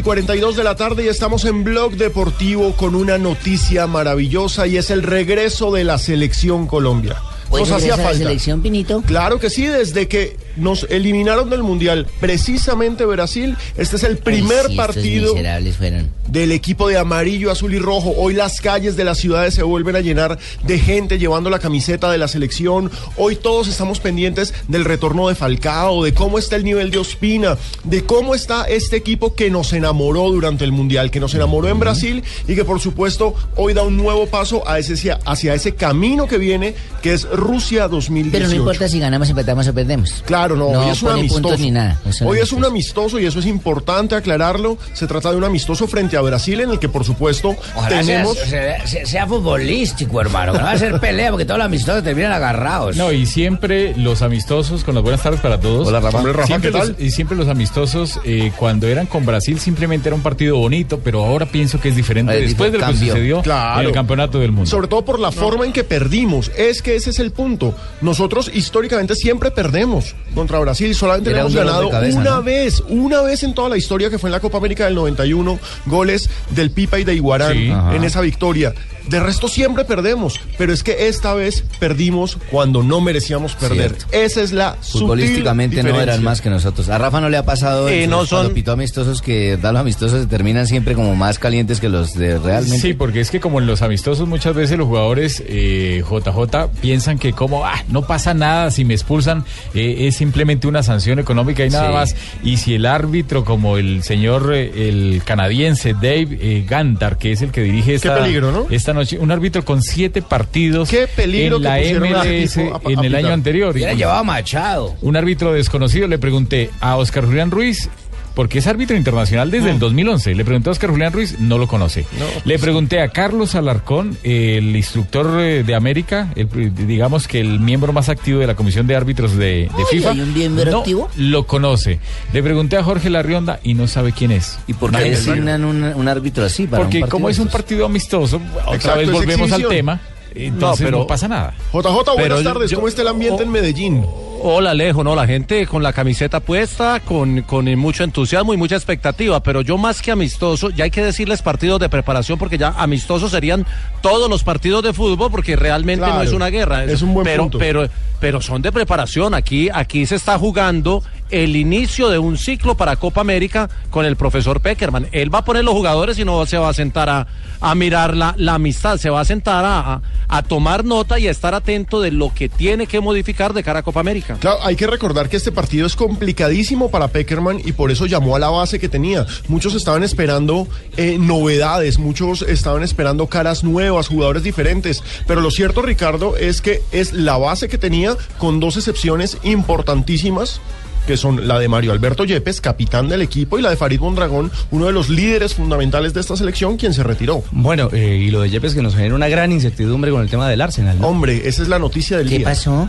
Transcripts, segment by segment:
Y 42 de la tarde y estamos en Blog Deportivo con una noticia maravillosa y es el regreso de la selección Colombia. Hoy Nos hacía regresa la falta. selección, Pinito. Claro que sí, desde que nos eliminaron del Mundial, precisamente Brasil, este es el primer sí, partido miserables fueron. Del equipo de amarillo, azul y rojo. Hoy las calles de las ciudades se vuelven a llenar de gente llevando la camiseta de la selección. Hoy todos estamos pendientes del retorno de Falcao, de cómo está el nivel de Ospina, de cómo está este equipo que nos enamoró durante el Mundial, que nos enamoró en Brasil y que por supuesto hoy da un nuevo paso a ese, hacia ese camino que viene, que es Rusia 2018. Pero no importa si ganamos, empatamos o perdemos. Claro, no, No hoy es un amistoso. ni nada, hoy es un amistoso. amistoso y eso es importante aclararlo. Se trata de un amistoso frente a Brasil en el que por supuesto Ojalá tenemos... sea, sea- sea futbolístico, hermano. Que no va a ser pelea porque todos los amistosos terminan agarrados. No, y siempre los amistosos, con las buenas tardes para todos. Hola, Rafa. Hombre, Rafa, siempre ¿qué tal? los- y siempre los amistosos, eh, cuando eran con Brasil, simplemente era un partido bonito, pero ahora pienso que es diferente después de lo que sucedió Claro. en el campeonato del mundo. Sobre todo por la forma en que perdimos. Es que ese es el punto. Nosotros históricamente siempre perdemos contra Brasil. Solamente le hemos ganado cabeza, una ¿no? vez, una vez en toda la historia que fue en la Copa América del 91. Goles del Pipa y de Iguarán Sí. en esa victoria. De resto siempre perdemos, pero es que esta vez perdimos cuando no merecíamos perder. Cierto. Esa es la Futbolísticamente sutil no eran más que nosotros. A Rafa no le ha pasado Eh, eso, no cuando son- pitó amistosos que da los amistosos se terminan siempre como más calientes que los de realmente. Sí, porque es que como en los amistosos muchas veces los jugadores eh, JJ piensan que como ah, no pasa nada si me expulsan eh, es simplemente una sanción económica y nada Sí. más. Y si el árbitro como el señor eh, el canadiense Dave eh, Gantar que es el que dirige esta, peligro, ¿no? esta noche, un árbitro con siete partidos Qué peligro en la MLS tipo a- a en el año anterior. Hubiera Y- llevado a Machado. un árbitro desconocido, le pregunté a Oscar Julián Ruiz, porque es árbitro internacional desde el 2011. Le pregunté a Oscar Julián Ruiz, no lo conoce. le pregunté a Carlos Alarcón, el instructor eh, de América, el, digamos que el miembro más activo de la Comisión de Árbitros de, de Uy, FIFA. ¿hay un miembro no activo? lo conoce. Le pregunté a Jorge Larrionda y no sabe quién es. ¿Y por qué designan un, un árbitro así? Para Porque un como es un partido amistoso, otra Exacto, vez es volvemos al tema, entonces no, pero- pasa nada. JJ, buenas yo- tardes. yo- ¿Cómo está el ambiente en Medellín? Hola Alejo, no, la gente con la camiseta puesta, con, con mucho entusiasmo y mucha expectativa, pero yo más que amistoso, ya hay que decirles partidos de preparación porque ya amistosos serían todos los partidos de fútbol porque realmente no es una guerra. es un buen pero, punto. Pero, pero son de preparación, aquí, aquí se está jugando el inicio de un ciclo para Copa América con el profesor Peckerman. Él va a poner los jugadores y no se va a sentar a, a mirar la, la amistad, se va a sentar a, a- a tomar nota y a estar atento de lo que tiene que modificar de cara a Copa América. Claro, hay que recordar que este partido es complicadísimo para Peckerman y por eso llamó a la base que tenía. Muchos estaban esperando eh, novedades, muchos estaban esperando caras nuevas, jugadores diferentes. Pero lo cierto, Ricardo, es que es la base que tenía con dos excepciones importantísimas que son la de Mario Alberto Yepes, capitán del equipo, y la de Farid Mondragón, uno de los líderes fundamentales de esta selección, quien se retiró. Bueno, eh, y lo de Yepes que nos genera una gran incertidumbre con el tema del Arsenal. ¿no? Hombre, esa es la noticia del ¿Qué día. pasó?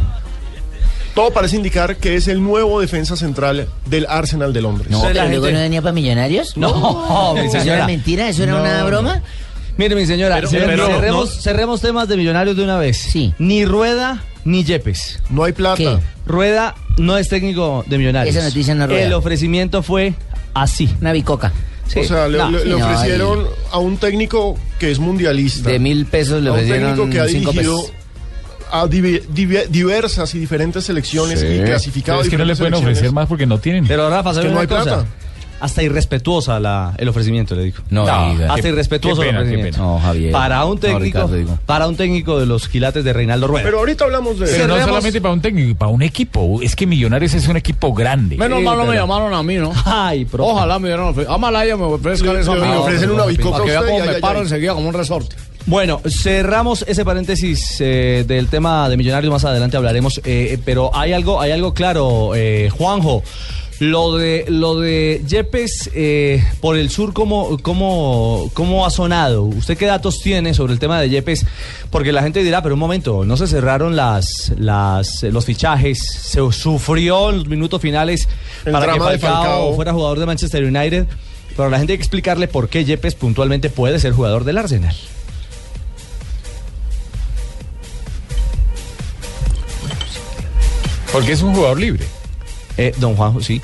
Todo parece indicar que es el nuevo defensa central del Arsenal de Londres. No, la pero luego gente- no venía para Millonarios. No, mi ¿Eso era señora. mentira? ¿Eso era No, una no. broma? Mire, mi señora, Pero- cer- pero- cerremos, no- cerremos temas de millonarios de una vez. Sí. Ni Rueda ni Yepes. No hay plata. ¿Qué? Rueda no es técnico de millonarios. Esa noticia no rueda. El ofrecimiento fue así. Una bicoca. o sea, le, No, no, ofrecieron a un técnico que es mundialista. De mil pesos le a un ofrecieron técnico que ha dirigido pesos. A diversas y diferentes selecciones Sí. y clasificado Pero a es que no le pueden ofrecer más porque no tienen. Pero Rafa, ¿sabes Que no una hay cosa? plata. Hasta irrespetuosa la, el ofrecimiento, le digo. No, hasta Qué- irrespetuoso qué pena, el qué ofrecimiento. pena. No, Javier. Para un No, técnico, Ricardo, para un técnico de los quilates de Reinaldo Rueda. Pero ahorita hablamos de... Pero no Cerremos- solamente para un técnico, para un equipo. Es que Millonarios es un equipo grande. Menos Sí, mal no me llamaron a mí, ¿no? Ay, profe. Ojalá me dieran ofre- A Malaya me ofrezcan Le- eso mí. ofrecen una bicoca Para que vea cómo me paro enseguida como un resorte. Bueno, cerramos ese paréntesis eh, del tema de Millonarios, más adelante hablaremos, eh, pero hay algo, hay algo claro, eh, Juanjo. Lo de lo de Yepes eh, por el sur, ¿cómo, cómo, ¿cómo ha sonado? ¿Usted qué datos tiene sobre el tema de Yepes? Porque la gente dirá, pero un momento, no se cerraron las, las, los fichajes, se sufrió en los minutos finales El para que Falcao, Falcao. fuera jugador de Manchester United. Pero la gente hay que explicarle por qué Yepes puntualmente puede ser jugador del Arsenal. Porque es un jugador libre. Eh, don Juanjo, sí.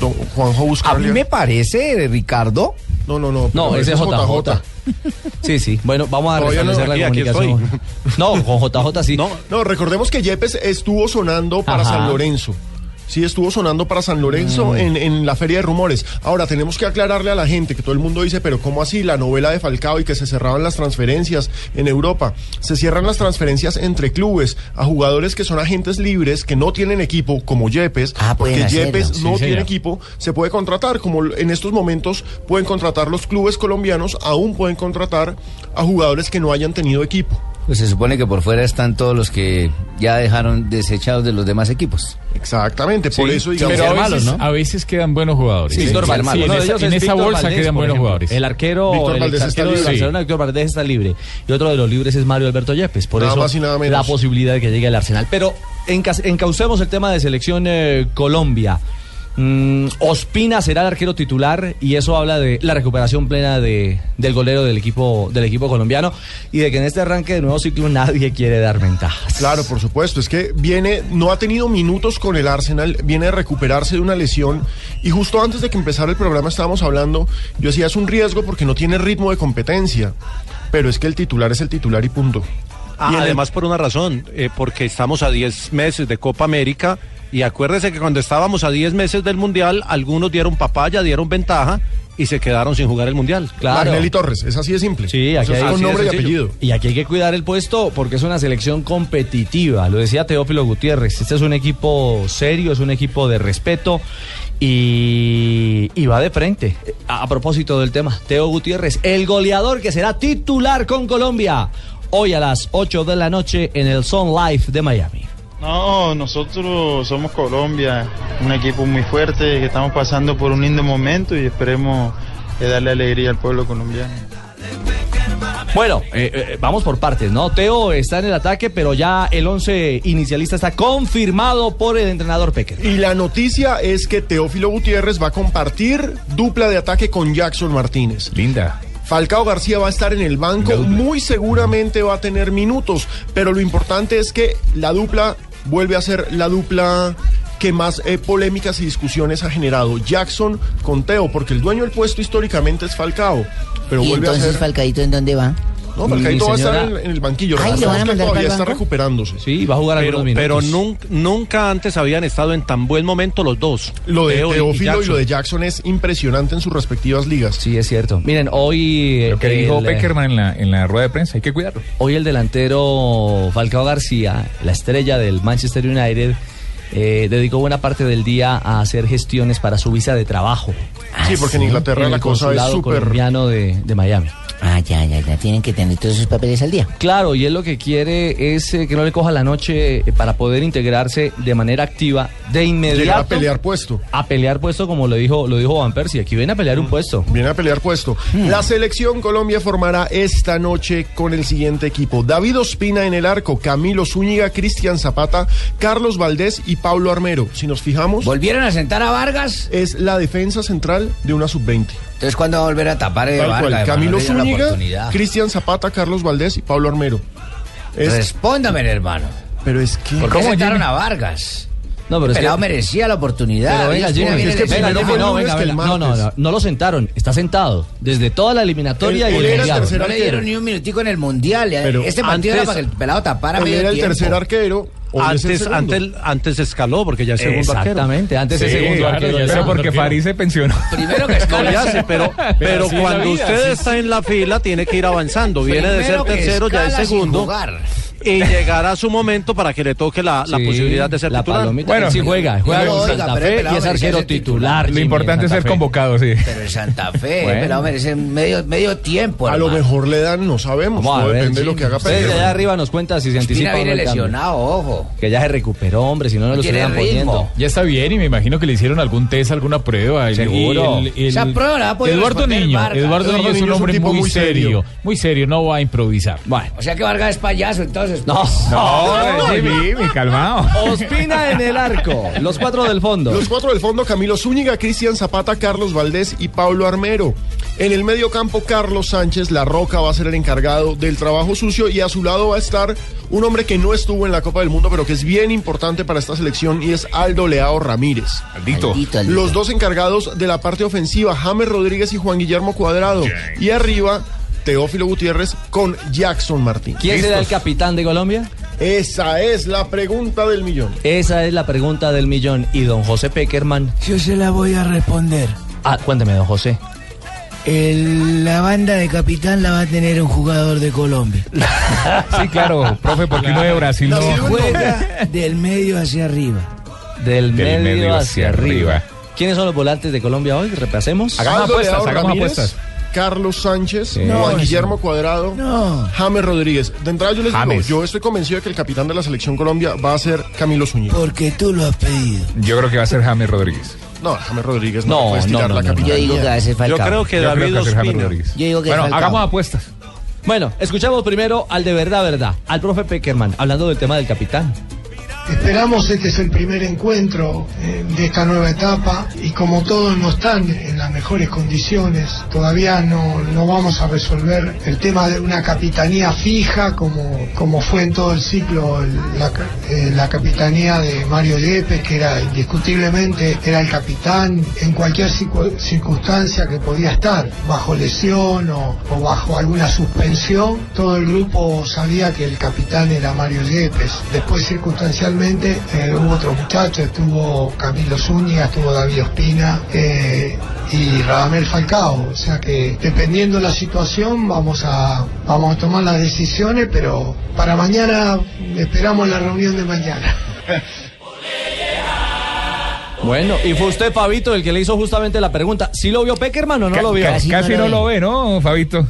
Don Juanjo A mí Buscalia. me parece, Ricardo. No, no, no. No, ese es es JJ. Sí, sí. Bueno, vamos a no, restablecer aquí- la comunicación. No, con JJ sí. No, No, recordemos que Yepes estuvo sonando para Ajá. San Lorenzo. Sí, estuvo sonando para San Lorenzo en, en la feria de rumores. Ahora, tenemos que aclararle a la gente que todo el mundo dice, pero ¿cómo así la novela de Falcao y que se cerraban las transferencias en Europa? Se cierran las transferencias entre clubes a jugadores que son agentes libres, que no tienen equipo, como Yepes, Ah, porque. Yepes no tiene señor. equipo, se puede contratar, como en estos momentos pueden contratar los clubes colombianos, aún pueden contratar a jugadores que no hayan tenido equipo. Pues se supone que por fuera están todos los que ya dejaron desechados de los demás equipos. Exactamente, por Sí, eso digamos... Pero a veces, malos, ¿no? a veces quedan buenos jugadores. Sí, Sí, Valdés. en esa, en es esa bolsa Valdés, quedan buenos ejemplo. jugadores. El arquero, Víctor el Valdés está libre. Barcelona, Víctor Valdés está libre. Y otro de los libres es Mario Alberto Yepes. Por Nada eso más y nada menos. la posibilidad de que llegue al Arsenal. Pero enca- encaucemos el tema de selección eh, Colombia. Mm, Ospina será el arquero titular y eso habla de la recuperación plena de, del golero del equipo, del equipo colombiano y de que en este arranque de nuevo ciclo nadie quiere dar ventajas. Claro, por supuesto. Es que viene, no ha tenido minutos con el Arsenal, viene de recuperarse de una lesión. Y justo antes de que empezara el programa estábamos hablando, yo decía, es un riesgo porque no tiene ritmo de competencia. Pero es que el titular es el titular y punto. Ah, Y el- además por una razón, eh, porque estamos a 10 meses de Copa América y acuérdese que cuando estábamos a 10 meses del Mundial, algunos dieron papaya, dieron ventaja y se quedaron sin jugar el Mundial. Claro. Magnelli Torres, es así de simple. Sí, aquí hay- con nombre y apellido. Y aquí hay que cuidar el puesto porque es una selección competitiva. Lo decía Teófilo Gutiérrez. Este es un equipo serio, es un equipo de respeto y, y va de frente. A, a propósito del tema, Teo Gutiérrez, el goleador que será titular con Colombia. Hoy a las 8 de la noche en el Sun Life de Miami. No, nosotros somos Colombia, un equipo muy fuerte que estamos pasando por un lindo momento y esperemos eh, darle alegría al pueblo colombiano. Bueno, eh, eh, vamos por partes, ¿no? Teo está en el ataque, pero ya el 11 inicialista está confirmado por el entrenador Pecker. Y la noticia es que Teófilo Gutiérrez va a compartir dupla de ataque con Jackson Martínez. Linda. Falcao García va a estar en el banco, muy seguramente va a tener minutos, pero lo importante es que la dupla vuelve a ser la dupla que más eh, polémicas y discusiones ha generado. Jackson con Teo, porque el dueño del puesto históricamente es Falcao, pero ¿Y vuelve a entonces ser... Falcadito en dónde va? No, Falcaito va a estar en, el banquillo. Ay, ¿lo Recordemos van a mandar todavía está recuperándose. Sí, va a jugar Pero, algunos pero minutos. nunca antes habían estado en tan buen momento los dos. Lo de Teo y- y Teófilo y, lo de Jackson es impresionante en sus respectivas ligas. Sí, es cierto. Miren, hoy. Lo que el, dijo Peckerman en la, en la rueda de prensa, hay que cuidarlo. Hoy el delantero Falcao García, la estrella del Manchester United, eh, dedicó buena parte del día a hacer gestiones para su visa de trabajo. Sí, porque en Inglaterra en la cosa es súper... colombiano de, de Miami. Ah, ya, ya, ya. Tienen que tener todos sus papeles al día. Claro, y él lo que quiere es eh, que no le coja la noche eh, para poder integrarse de manera activa de inmediato. Llegar a pelear puesto. A pelear puesto, como lo dijo, lo dijo Van Persie. Aquí viene a pelear un puesto. Viene a pelear puesto. La selección Colombia formará esta noche con el siguiente equipo. David Ospina en el arco, Camilo Zúñiga, Cristian Zapata, Carlos Valdés y Pablo Armero. Si nos fijamos, ¿Volvieron a sentar a Vargas? es la defensa central de una sub-20. Entonces, ¿cuándo va a volver a tapar de Tal Vargas? cual. Camilo Zúñiga. Cristian Zapata, Carlos Valdés y Pablo Armero. Es- Respóndame, hermano. pero es que... ¿Por qué ¿Cómo, sentaron a Vargas? No, pero es Pelado que- merecía la oportunidad. Pero venga, Ellos Jimmy, tienen es que bien venga, eleccionado. Jimmy, no, venga, el venga. No, no, no, no lo sentaron, está sentado. Desde toda la eliminatoria y el era el tercer No le dieron ni un minutico en el mundial. Pero este partido era antes- para que el pelado tapara Él medio era el tiempo. tercer arquero. Es Antes, antes, antes escaló porque ya es segundo arquero. Exactamente, antes Sí, segundo claro, arquero. ya ya. sé porque Farid se pensionó. Primero que No, escala. ya sé, pero, pero es la cuando vida, usted así está en la fila, tiene que ir avanzando. Viene de ser Primero tercero, ya es segundo. Y llegará su momento para que le toque la, la Sí, posibilidad de ser la titular. palomita, Bueno, sí juega, juega no, con oiga, Santa pero Fe y es arquero titular. Lo Jimmy, importante es Santa ser Fe. convocado, sí. Pero en Santa Fe, Bueno. el pelado merece medio, medio tiempo. A lo mejor le dan, no sabemos. Vamos a todo ver, depende de lo que haga Ustedes de allá arriba nos cuenta si se anticipa Espina o no viene lesionado, ojo. Que ya se recuperó, hombre, si no, no lo estuvieran poniendo. Ya está bien y me imagino que le hicieron algún test, alguna prueba. Seguro. el- el- Esa prueba la Eduardo Niño. Eduardo Niño es un hombre muy serio, serio. muy serio, no va a improvisar. Bueno. O sea que Vargas es payaso, entonces. No, No, Jimmy, calmado. Ospina en el arco. Los cuatro del fondo. Los cuatro del fondo, Camilo Zúñiga, Cristian Zapata, Carlos Valdés y Pablo Armero. En el medio campo, Carlos Sánchez, La Roca va a ser el encargado del trabajo sucio y a su lado va a estar un hombre que no estuvo en la Copa del Mundo, pero que es bien importante para esta selección y es Aldo Leao Ramírez. Maldito. Maldito, maldito. Los dos encargados de la parte ofensiva, James Rodríguez y Juan Guillermo Cuadrado. Y arriba, Teófilo Gutiérrez con Jackson Martín. ¿Quién será el capitán de Colombia? Esa es la pregunta del millón. Esa es la pregunta del millón. Y don José Peckerman. Yo se la voy a responder. Ah, cuénteme, don José. El- la banda de capitán la va a tener un jugador de Colombia. Sí, claro, profe, porque uno de Brasil no. Juega del medio hacia arriba. Del, Del medio, hacia, arriba. ¿Quiénes son los volantes de Colombia hoy? Repasemos. Hagamos apuestas, hagamos apuestas. Carlos Sánchez, Sí. Juan No, Guillermo Cuadrado, No. James Rodríguez. De entrada yo les James. digo, yo estoy convencido de que el capitán de la selección Colombia va a ser Camilo Zúñiga. Porque tú lo has pedido. Yo creo que va a ser James Rodríguez. No, James Rodríguez no, No, puede no, estirar no, la no, no. capitanía. Yo digo que va a ser Yo Falcao. creo que Yo creo David que va a ser James. Rodríguez. Yo digo que Bueno, Falcao. hagamos apuestas. Bueno, escuchamos primero al de verdad, verdad, al profe Peckerman, hablando del tema del capitán. Esperamos este es el primer encuentro eh, de esta nueva etapa y como todos no están en las mejores condiciones, todavía no, no vamos a resolver el tema de una capitanía fija como, como fue en todo el ciclo eh, la capitanía de Mario Yepes, que era indiscutiblemente era el capitán en cualquier circu- circunstancia que podía estar, bajo lesión o, o bajo alguna suspensión, todo el grupo sabía que el capitán era Mario Yepes. Después circunstancialmente eh, hubo otros muchachos, estuvo Camilo Zúñiga, estuvo David Ospina eh, y Radamel Falcao. O sea que dependiendo de la situación vamos a, vamos a tomar las decisiones, pero para mañana esperamos la reunión de mañana. Bueno, y fue usted, Fabito, el que le hizo justamente la pregunta. ¿Sí lo vio Peckerman o no lo vio? ca- Casi, no, lo ve, ¿no, Fabito?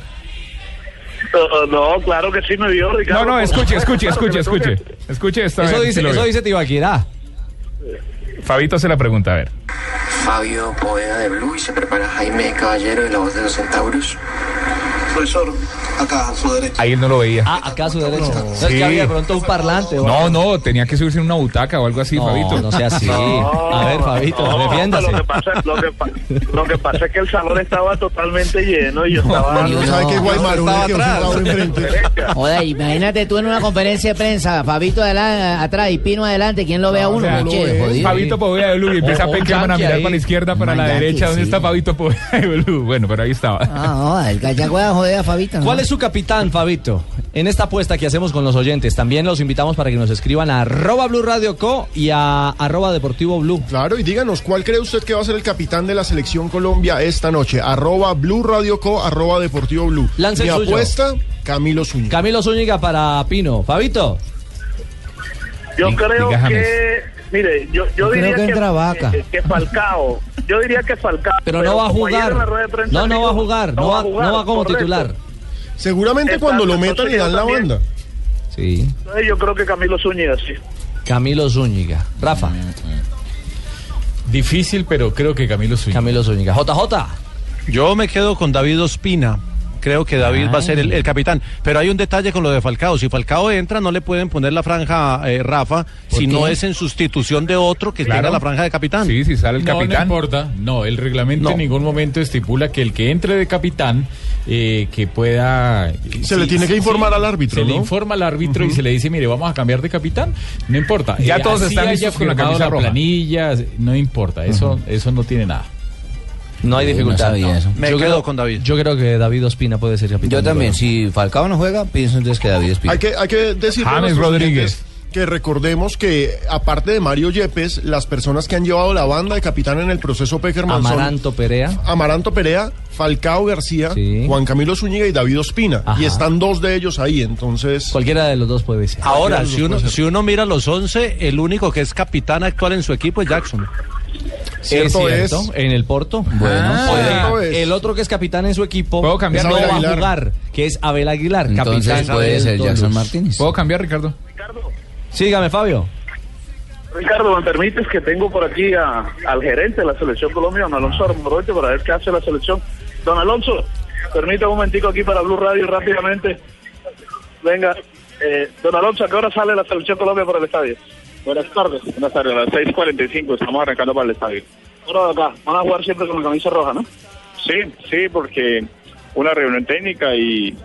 No, claro que sí me vio, Ricardo. No, no, escuche, escuche, escuche, escuche. Escuche esto. a Eso dice, eso dice Tibaquirá. Fabito se la pregunta, a ver. Fabio Poveda de Blue y se prepara Jaime Caballero de la voz de los centauros. Profesor, acá a su derecha. Ahí él no lo veía. Ah, acá a su derecha. No, es Sí. que había de pronto un parlante. o No, no, tenía que subirse en una butaca o algo así, No, Fabito. no sea así. No, a ver, Fabito, no, defiéndase. Lo que, pasa, lo, que pa- lo que pasa es que el salón estaba totalmente lleno y yo estaba... No sabe que atrás. Joder, imagínate tú en una conferencia de prensa, Fabito adela- atrás y Pino adelante, ¿quién lo ve a O uno? sea, Che, jodido. Fabito Poveda de Blue y empieza O- o un Peckerman a mirar ahí. para la izquierda, para la derecha. ¿Dónde está Fabito Poveda de Blue? Bueno, pero ahí estaba. Ah, no, el cachacueda joder a Fabito. ¿Cuál es su capitán, Fabito? En esta apuesta que hacemos con los oyentes, también los invitamos para que nos escriban a arroba Blue Radio Co y a arroba Deportivo Blue. Claro, y díganos, ¿cuál cree usted que va a ser el capitán de la selección Colombia esta noche? Arroba Blue Radio Co, arroba Deportivo Blue. Lance Mi apuesta, Camilo Zúñiga. Camilo Zúñiga para Pino. Fabito. Yo creo que... Mire, yo, yo diría que que, entra Vaca. que, que Falcao. Yo diría que Falcao. Pero no va a jugar. No, no va a jugar. No va, no va como correcto. titular. Seguramente Exacto, cuando lo metan le dan la también. banda. Sí. Yo creo que Camilo Zúñiga, sí. Camilo Zúñiga. Rafa. Difícil, pero creo que Camilo Zúñiga. Camilo Zúñiga. JJ. Yo me quedo con David Ospina. Creo que David va a ser el, el capitán. Pero hay un detalle con lo de Falcao. Si Falcao entra, no le pueden poner la franja, eh, Rafa, si qué? no es en sustitución de otro que Claro. tenga la franja de capitán. Sí, si sale el No, capitán. No importa. No, el reglamento No. en ningún momento estipula que el que entre de capitán eh, que pueda... Se le tiene que informar al árbitro, Se le ¿no? informa al árbitro y se le dice, mire, vamos a cambiar de capitán. No importa. Ya Eh, todos están listos con la camisa roja. planilla, no importa. Eso, eso no tiene nada. No hay No dificultad. sabía eso. Me yo quedo creo, con David. Yo creo que David Ospina puede ser capitán. Yo también, si Falcao no juega, pienso entonces que David Espina. Hay que, hay que decir James Rodríguez. Que recordemos que aparte de Mario Yepes, las personas que han llevado la banda de capitán en el proceso Peckerman son Amaranto Perea. Amaranto Perea, Falcao García, Sí. Juan Camilo Zúñiga y David Ospina. Ajá. Y están dos de ellos ahí, entonces... Cualquiera de los dos puede ser. Ahora, si uno, si uno mira los 11, el único que es capitán actual en su equipo es Jackson. Cierto es es. cierto, en el Porto. Bueno, Puede- puede. el otro que es capitán en su equipo ¿Puedo cambiar? no Abel va a Aguilar. jugar, que es Abel Aguilar, Entonces capitán puede ser. Jackson Martínez. ¿Puedo cambiar, Ricardo? Sígame, Fabio. Ricardo, ¿me permites que tengo por aquí a- al gerente de la selección Colombia, don Alonso Armoroche, para ver qué hace la selección? Don Alonso, permítame un momentico aquí para Blue Radio rápidamente. Venga, eh, don Alonso, ¿a qué hora sale la selección Colombia para el estadio? Buenas tardes. Buenas tardes, a las 6.45 estamos arrancando para el estadio. Ahora acá, van a jugar siempre con la camisa roja, ¿no? Sí, sí, porque una reunión técnica y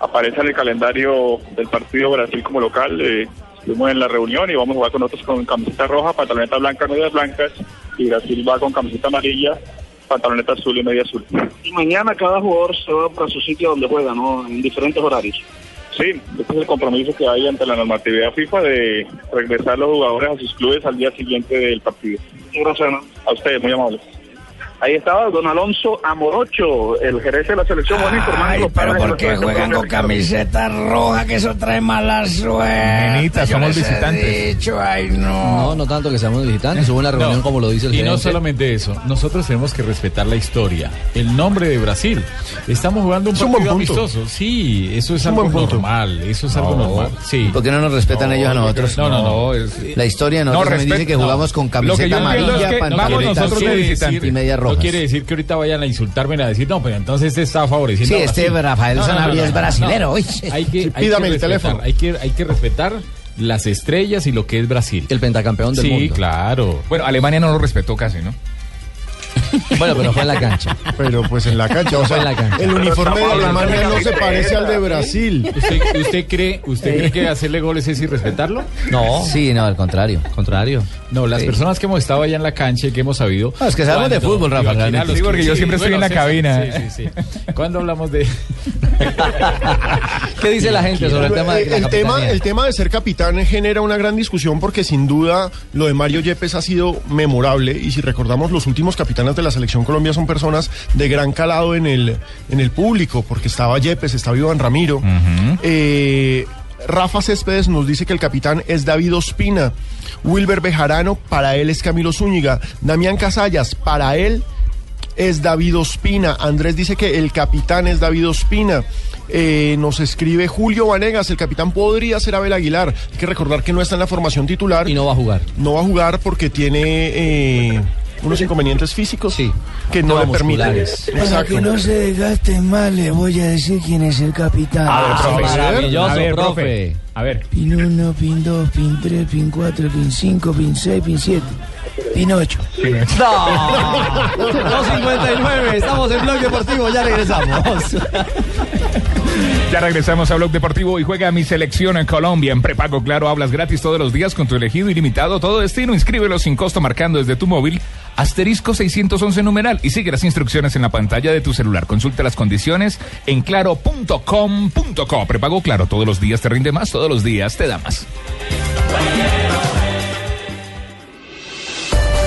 aparece en el calendario del partido Brasil como local. eh, estuvimos en la reunión y vamos a jugar con nosotros con camiseta roja, pantaloneta blanca, medias blancas y Brasil va con camiseta amarilla, pantaloneta azul y media azul. Y mañana cada jugador se va para su sitio donde juega, ¿no? En diferentes horarios. Sí, este es el compromiso que hay ante la normatividad FIFA de regresar los jugadores a sus clubes al día siguiente del partido. Gracias, ¿no? A ustedes, muy amables. Ahí estaba don Alonso Amorocho, el gerente de la selección. Bueno, los planes de la selección colombiana. camiseta roja que eso trae mala suerte? Nenita, somos visitantes. dicho, ay, no. No, no tanto que seamos visitantes, hubo una reunión No. como lo dice el Y no solamente eso, nosotros tenemos que respetar la historia, el nombre de Brasil. Estamos jugando un Es un buen partido punto. amistoso. Sí, eso es, algo normal, eso es algo No. normal. Sí. ¿Por qué no nos respetan ellos a nosotros? No, no, no. La historia de nosotros dice que jugamos con camiseta amarilla, es que vamos pantaloneta azul y medias No rojas. quiere decir que ahorita vayan a insultarme y a decir, no, pero entonces este está favoreciendo. Sí, a este Brasil". Rafael Sanabria es brasilero, oye. Hay que, hay pídame que el teléfono. Hay que, hay que respetar las estrellas y lo que es Brasil. El pentacampeón del sí, mundo. claro. Bueno, Alemania no lo respetó casi, ¿no? Bueno, pero fue en la cancha. Pero pues en la cancha, o Fue en sea, la cancha. el uniforme de Alemania no se parece al de. Brasil. ¿Usted, usted cree, usted cree que hacerle goles es irrespetarlo? No, Sí, no, al contrario. contrario. No, las Sí. personas que hemos estado allá en la cancha y que hemos sabido. No, es que sabemos de fútbol, Rafa, realmente. los Sí, porque yo siempre estoy en la cabina. Sí, sí, sí. ¿Cuándo hablamos de.? ¿Qué dice la gente sobre el tema de Eh, la el, tema, el tema de ser capitán genera una gran discusión porque sin duda lo de Mario Yepes ha sido memorable y si recordamos los últimos capitanes de la selección Colombia son personas de gran calado en el, en el público porque estaba Yepes, estaba Iván Ramiro. Eh, Rafa Céspedes nos dice que el capitán es David Ospina. Wilber Bejarano, para él es Camilo Zúñiga. Damián Casallas, para él es David Ospina. Andrés dice que el capitán es David Ospina. Eh, nos escribe Julio Vanegas, el capitán podría ser Abel Aguilar. Hay que recordar que no está en la formación titular. Y no va a jugar. No va a jugar porque tiene eh, unos inconvenientes físicos Sí. que no le permiten. Para que no se desgasten mal, les voy a decir quién es el capitán. A ver, profe. maravilloso, A ver, profe. A ver. Pin 1, pin 2, pin 3, pin 4, pin 5, pin 6, pin 7, pin 8. ¡No! 2.59, estamos en Blog Deportivo, ya regresamos. Ya regresamos a Blog Deportivo y juega mi selección en Colombia. En prepago, claro, hablas gratis todos los días con tu elegido ilimitado. Todo destino, inscríbelo sin costo marcando desde tu móvil asterisco 611 numeral y sigue las instrucciones en la pantalla de tu celular. Consulta las condiciones en claro.com.co. Prepago, claro, todos los días te rinde más, todos los días te da más.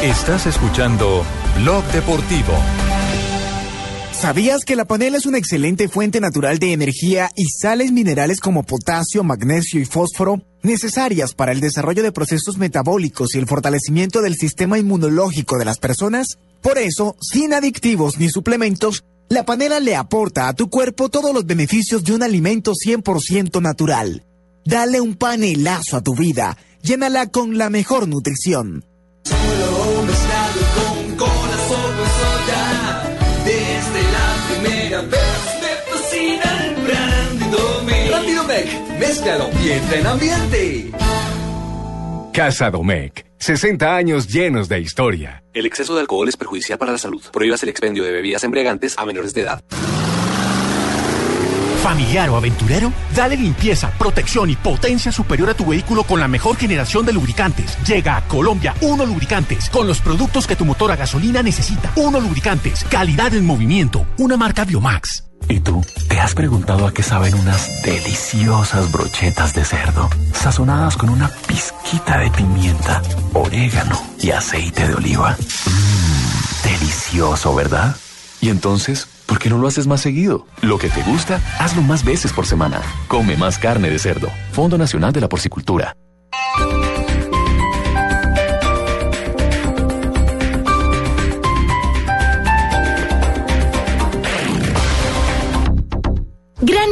Estás escuchando Blog Deportivo. ¿Sabías que la panela es una excelente fuente natural de energía y sales minerales como potasio, magnesio y fósforo necesarias para el desarrollo de procesos metabólicos y el fortalecimiento del sistema inmunológico de las personas? Por eso, sin adictivos ni suplementos, la panela le aporta a tu cuerpo todos los beneficios de un alimento 100% natural. Dale un panelazo a tu vida, llénala con la mejor nutrición. Mézclalo y entra en ambiente. Casa Domecq. 60 años llenos de historia. El exceso de alcohol es perjudicial para la salud. Prohíbas el expendio de bebidas embriagantes a menores de edad. Familiar o aventurero? Dale limpieza, protección y potencia superior a tu vehículo con la mejor generación de lubricantes. Llega a Colombia Uno Lubricantes con los productos que tu motor a gasolina necesita. Uno Lubricantes, calidad en movimiento, una marca Biomax. ¿Y tú? ¿Te has preguntado a qué saben unas deliciosas brochetas de cerdo? Sazonadas con una pizquita de pimienta, orégano y aceite de oliva. Mmm, delicioso, ¿verdad? Y entonces, ¿por qué no lo haces más seguido? Lo que te gusta, hazlo más veces por semana. Come más carne de cerdo. Fondo Nacional de la Porcicultura.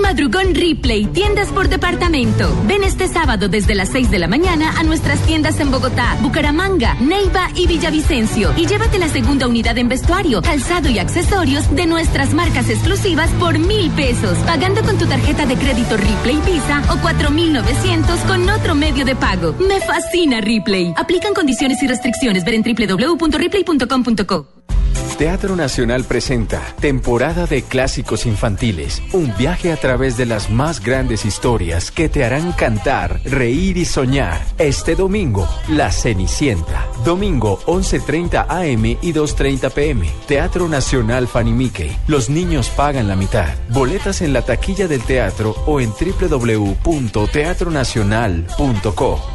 Madrugón Replay, tiendas por departamento. Ven este sábado desde las 6 de la mañana a nuestras tiendas en Bogotá, Bucaramanga, Neiva y Villavicencio. Y llévate la segunda unidad en vestuario, calzado y accesorios de nuestras marcas exclusivas por mil pesos. Pagando con tu tarjeta de crédito Replay Visa o 4,900 con otro medio de pago. Me fascina Replay. Aplican condiciones y restricciones. Ver en Teatro Nacional presenta Temporada de Clásicos Infantiles, un viaje a través de las más grandes historias que te harán cantar, reír y soñar. Este domingo, La Cenicienta. Domingo 11.30 am y 2.30 pm. Teatro Nacional Fanny Mickey. Los niños pagan la mitad. Boletas en la taquilla del teatro o en www.teatronacional.co.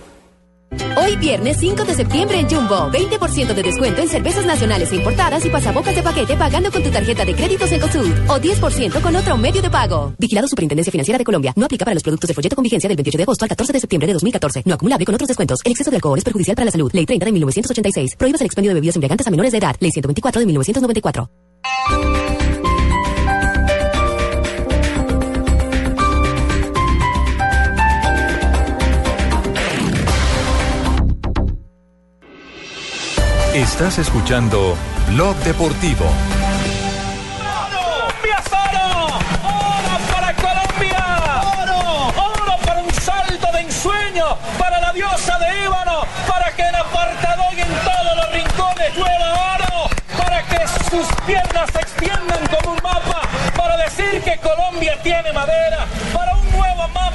Hoy viernes 5 de septiembre en Jumbo, 20% de descuento en cervezas nacionales e importadas y pasabocas de paquete pagando con tu tarjeta de crédito Cencosud o 10% con otro medio de pago. Vigilado Superintendencia Financiera de Colombia. No aplica para los productos de folleto con vigencia del 28 de agosto al 14 de septiembre de 2014. No acumulable con otros descuentos. El exceso de alcohol es perjudicial para la salud. Ley 30 de 1986. Prohíbas el expendio de bebidas embriagantes a menores de edad. Ley 124 de 1994. Estás escuchando Blog Deportivo. ¡Oro! ¡Oro para Colombia! ¡Oro! ¡Oro para un salto de ensueño! ¡Para la diosa de Íbano! ¡Para que en apartado y en todos los rincones llueva oro! ¡Para que sus piernas se extiendan como un mapa! ¡Para decir que Colombia tiene madera! ¡Para un!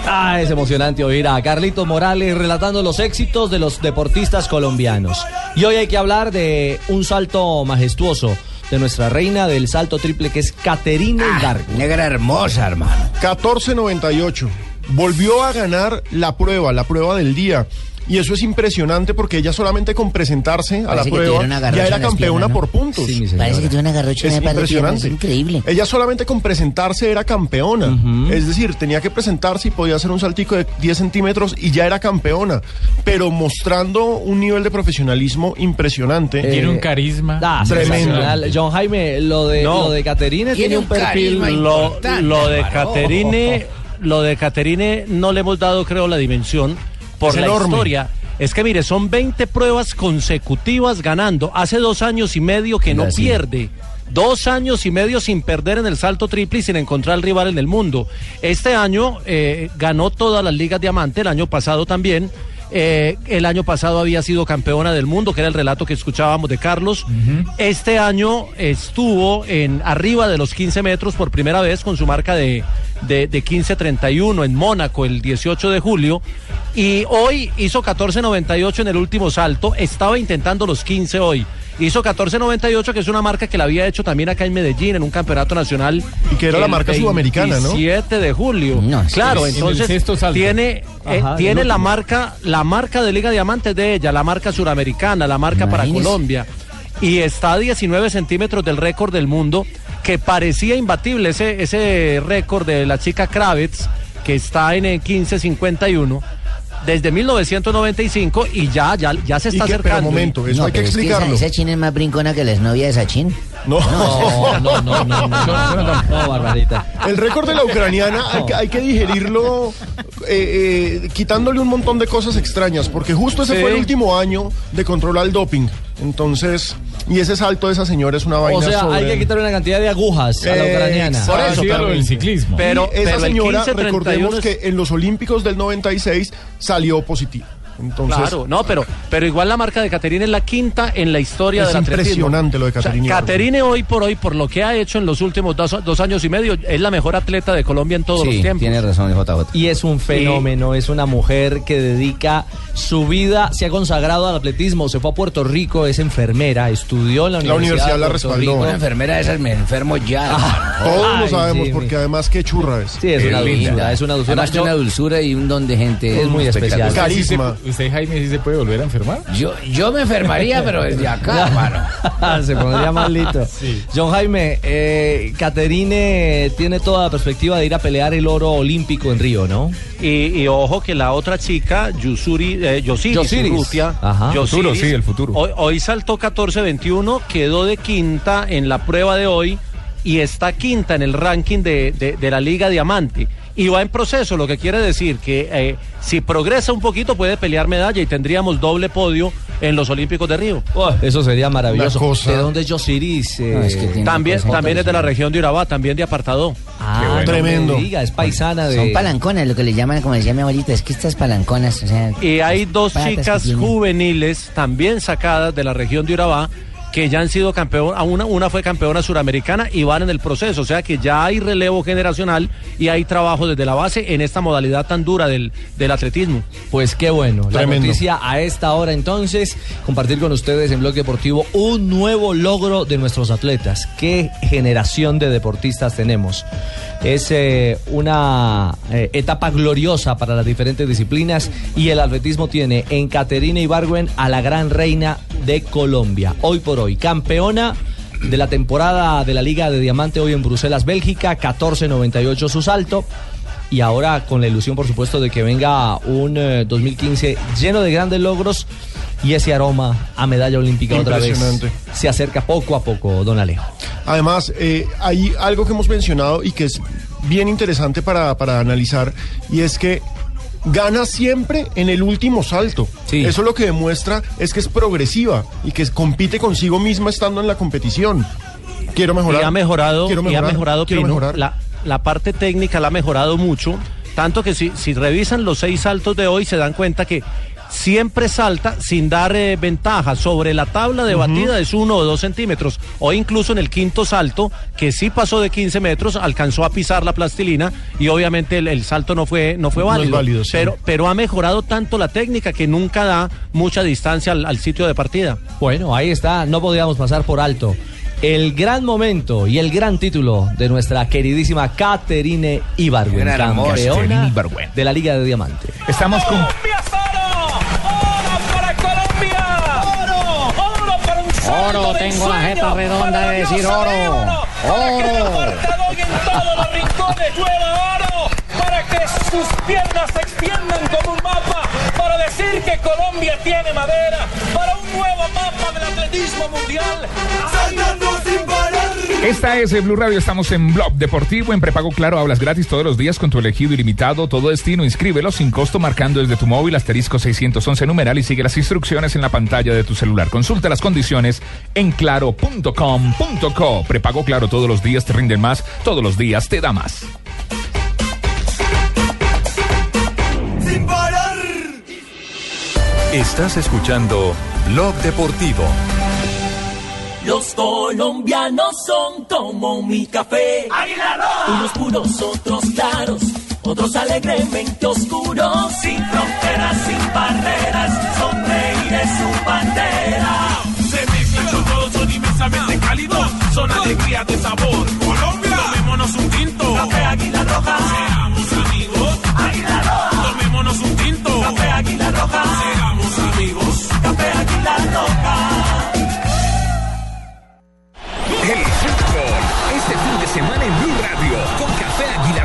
Ah, es emocionante oír a Carlitos Morales relatando los éxitos de los deportistas colombianos. Y hoy hay que hablar de un salto majestuoso de nuestra reina del salto triple que es Caterina Gargo. Negra hermosa, hermano. 14.98. Volvió a ganar la prueba, la prueba del día. Y eso es impresionante porque ella solamente con presentarse a Parece la prueba tiene ya era campeona piernas, ¿no? por puntos. Sí. Parece que tiene una garrocha es piernas, impresionante. es increíble. Ella solamente con presentarse era campeona. Es decir, tenía que presentarse y podía hacer un saltico de 10 centímetros y ya era campeona. Pero mostrando un nivel de profesionalismo impresionante. Tiene un carisma. Ah, tremendo. John Jaime, lo de, No. lo de Caterine tiene, un perfil. Lo, lo de Caterine, lo de Caterine no le hemos dado, creo, la dimensión por Es la enorme. historia. Es que mire, son 20 pruebas consecutivas ganando. Hace dos años y medio que no pierde. Dos años y medio sin perder en el salto triple y sin encontrar rival en el mundo. Este año eh, ganó todas las ligas diamante, el año pasado también. Eh, el año pasado había sido campeona del mundo, que era el relato que escuchábamos de Carlos. Este año estuvo en arriba de los 15 metros por primera vez con su marca de, de, de 15.31 en Mónaco el 18 de julio. Y hoy hizo 14.98 en el último salto. Estaba intentando los 15 hoy. Hizo 14.98, que es una marca que la había hecho también acá en Medellín en un campeonato nacional. Y que era la marca sudamericana, ¿no? 17 de julio. claro, es- entonces tiene, eh, Ajá, tiene la marca, la marca de Liga Diamante de ella, la marca suramericana, la marca para. Colombia. Y está a 19 centímetros del récord del mundo, que parecía imbatible ese, ese récord de la chica Kravitz, que está en el 15.51 desde 1995 y ya, ya, ya se Y está que- pero acercando. momento, eso No, hay que pero es que esa, explicarlo. esa china es más brincona que la exnovia de Sachin. No, no, no, no, no, no, no, Barbarita. El récord de la ucraniana hay, que, hay que digerirlo eh, eh, quitándole un montón de cosas extrañas, porque justo ese Sí. fue el último año de controlar el doping. Entonces, y ese salto de esa señora es una vaina O sea, sobre- hay que quitarle una cantidad de agujas a la ucraniana. Por eso, pero el ciclismo. Pero Pero- esa pero señora, 15, 31 recordemos es- que en los Olímpicos del 96 salió positiva. Entonces, claro, no, pero, pero igual la marca de Caterine es la quinta en la historia Es del atletismo. impresionante lo de O sea, Caterine Caterine hoy por hoy, por lo que ha hecho en los últimos dos, dos años y medio, es la mejor atleta de Colombia en todos los tiempos. tiene razón, JJ. Y es un fenómeno, es una mujer que dedica su vida, se ha consagrado al atletismo, se fue a Puerto Rico, es enfermera, estudió en la La Universidad, universidad de la Puerto respaldó. Rico. Una enfermera de esas me enfermo ya. todos lo Ay, sabemos, Jimmy. porque además qué churra es. Sí, es una dulzura, es una dulzura. Además tiene una dulzura y un don de gente. Es muy especial. espectacular. ¿Usted, sí Carisma. ¿Usted, Jaime, sí se puede volver a enfermar? Yo, yo me enfermaría, pero desde acá, hermano. se pondría malito. John Jaime, eh, Caterine tiene toda la perspectiva de ir a pelear el oro olímpico en Río, ¿no? Y, y ojo que la otra chica, Yusuri, eh, Yosiris, Yosiris. Rusia, Ajá. Yosiris, Futuro, sí, el futuro. Hoy, hoy saltó 14-21, quedó de quinta en la prueba de hoy y está quinta en el ranking de, de- de la Liga Diamante. Y va en proceso, lo que quiere decir que eh, si progresa un poquito puede pelear medalla y tendríamos doble podio en los Olímpicos de Río. Eso sería maravilloso. Cosa- ¿De dónde es Yosiris? eh? No, es que tiene También, también es de la región de Urabá, también de Apartado. Ah, bueno. Tremendo. diga, es paisana de... Son palanconas, lo que le llaman, como decía mi abuelita, es que estas palanconas, o sea... Y hay dos chicas juveniles también sacadas de la región de Urabá que ya han sido campeón, a una, una fue campeona suramericana y van en el proceso, o sea que ya hay relevo generacional y hay trabajo desde la base en esta modalidad tan dura del, del atletismo. Pues qué bueno. La noticia a esta hora entonces, compartir con ustedes en Blog Deportivo un nuevo logro de nuestros atletas. Qué generación de deportistas tenemos. Es eh, una eh, etapa gloriosa para las diferentes disciplinas y el atletismo tiene en Caterina Ibargüen a la gran reina de Colombia. Hoy por hoy, campeona de la temporada de la Liga de Diamante hoy en Bruselas, Bélgica, 14.98 su salto. Y ahora con la ilusión, por supuesto, de que venga un eh, 2015 lleno de grandes logros y ese aroma a medalla olímpica otra vez se acerca poco a poco, don Alejo. Además, eh, hay algo que hemos mencionado y que es bien interesante para, para analizar, y es que gana siempre en el último salto. Eso lo que demuestra es que es progresiva y que compite consigo misma estando en la competición. Quiero mejorar. Y ha mejorado, quiero y ha mejorar, mejorado quiero Pino. mejorar. La, la parte técnica la ha mejorado mucho, tanto que si, si revisan los seis saltos de hoy se dan cuenta que siempre salta sin dar eh, ventaja. Sobre la tabla de batida es uno o dos centímetros. O incluso en el quinto salto que sí pasó de 15 metros alcanzó a pisar la plastilina y obviamente el, el salto no fue no fue No es válido, válido, sí. pero pero ha mejorado tanto la técnica que nunca da mucha distancia al, al sitio de partida. Bueno, ahí está, no podíamos pasar por alto. El gran momento y el gran título de nuestra queridísima Caterine Ibargüen, campeona de la Liga de Diamante. Estamos con Oro, tengo la jeta redonda de decir oro. de Ébano, Para que el Oro. apartador y en todos los rincones llueva oro. Para que sus piernas se extiendan como un mapa. Decir que Colombia tiene madera. Para un nuevo mapa del atletismo mundial. ¡Saltando sin parar! Esta es el Blue Radio, estamos en Blog Deportivo, en prepago claro, hablas gratis todos los días con tu elegido ilimitado, todo destino, inscríbelo sin costo marcando desde tu móvil asterisco 611 numeral y sigue las instrucciones en la pantalla de tu celular. Consulta las condiciones en claro.com.co. Prepago claro todos los días te rinden más, todos los días te da más. Estás escuchando Blog Deportivo. Los colombianos son como mi café. Unos puros, otros claros, otros alegremente oscuros. Sin fronteras, sin barreras, sonreír es su bandera. Se mezclan con todos, son inmensamente cálidos, son alegría de sabor. Colombia, tomémonos un tinto. Café Águila Roja. Seamos amigos. Águila Roja. Tomémonos un tinto. Café Águila Roja. Seamos amigos. Fútbol, este fin de semana en Blue Radio, con Café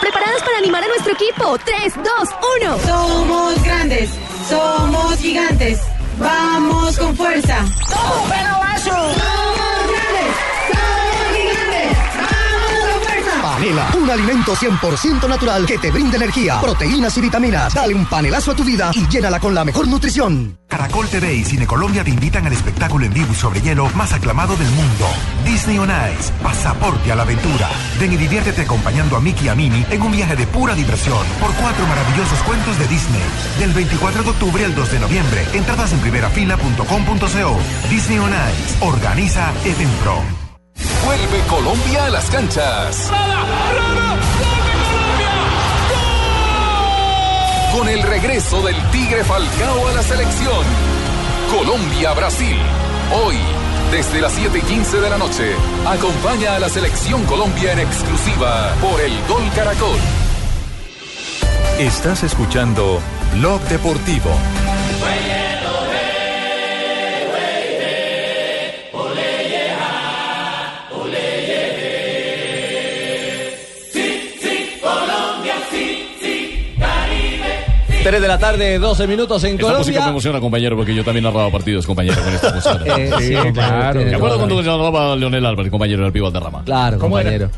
¿Preparados para animar a nuestro equipo? 3, 2, 1. Somos grandes, somos gigantes. Vamos con fuerza. Somos grandes, Un alimento 100% natural que te brinda energía, proteínas y vitaminas. Dale un panelazo a tu vida y llénala con la mejor nutrición. Caracol TV y Cine Colombia te invitan al espectáculo en vivo y sobre hielo más aclamado del mundo. Disney on Ice, pasaporte a la aventura. Ven y diviértete acompañando a Mickey y a Minnie en un viaje de pura diversión por cuatro maravillosos cuentos de Disney. Del 24 de octubre al 2 de noviembre. Entradas en primerafila.com.co. Disney on Ice. Organiza Edenpro. Vuelve Colombia a las canchas. Con el regreso del Tigre Falcao a la selección. Colombia-Brasil. Hoy, desde las 7 y 15 de la noche, acompaña a la selección Colombia en exclusiva por el Gol Caracol. Estás escuchando Blog Deportivo. 3 de la tarde, 12 minutos en Esta música me Colombia. emociona, compañero, porque yo también narraba partidos, compañero, con esta música. Eh, sí, claro. Me acuerdo cuando se narraba Leonel Álvarez, compañero, en el Pío Valderrama. Claro, ¿Cómo era? compañero.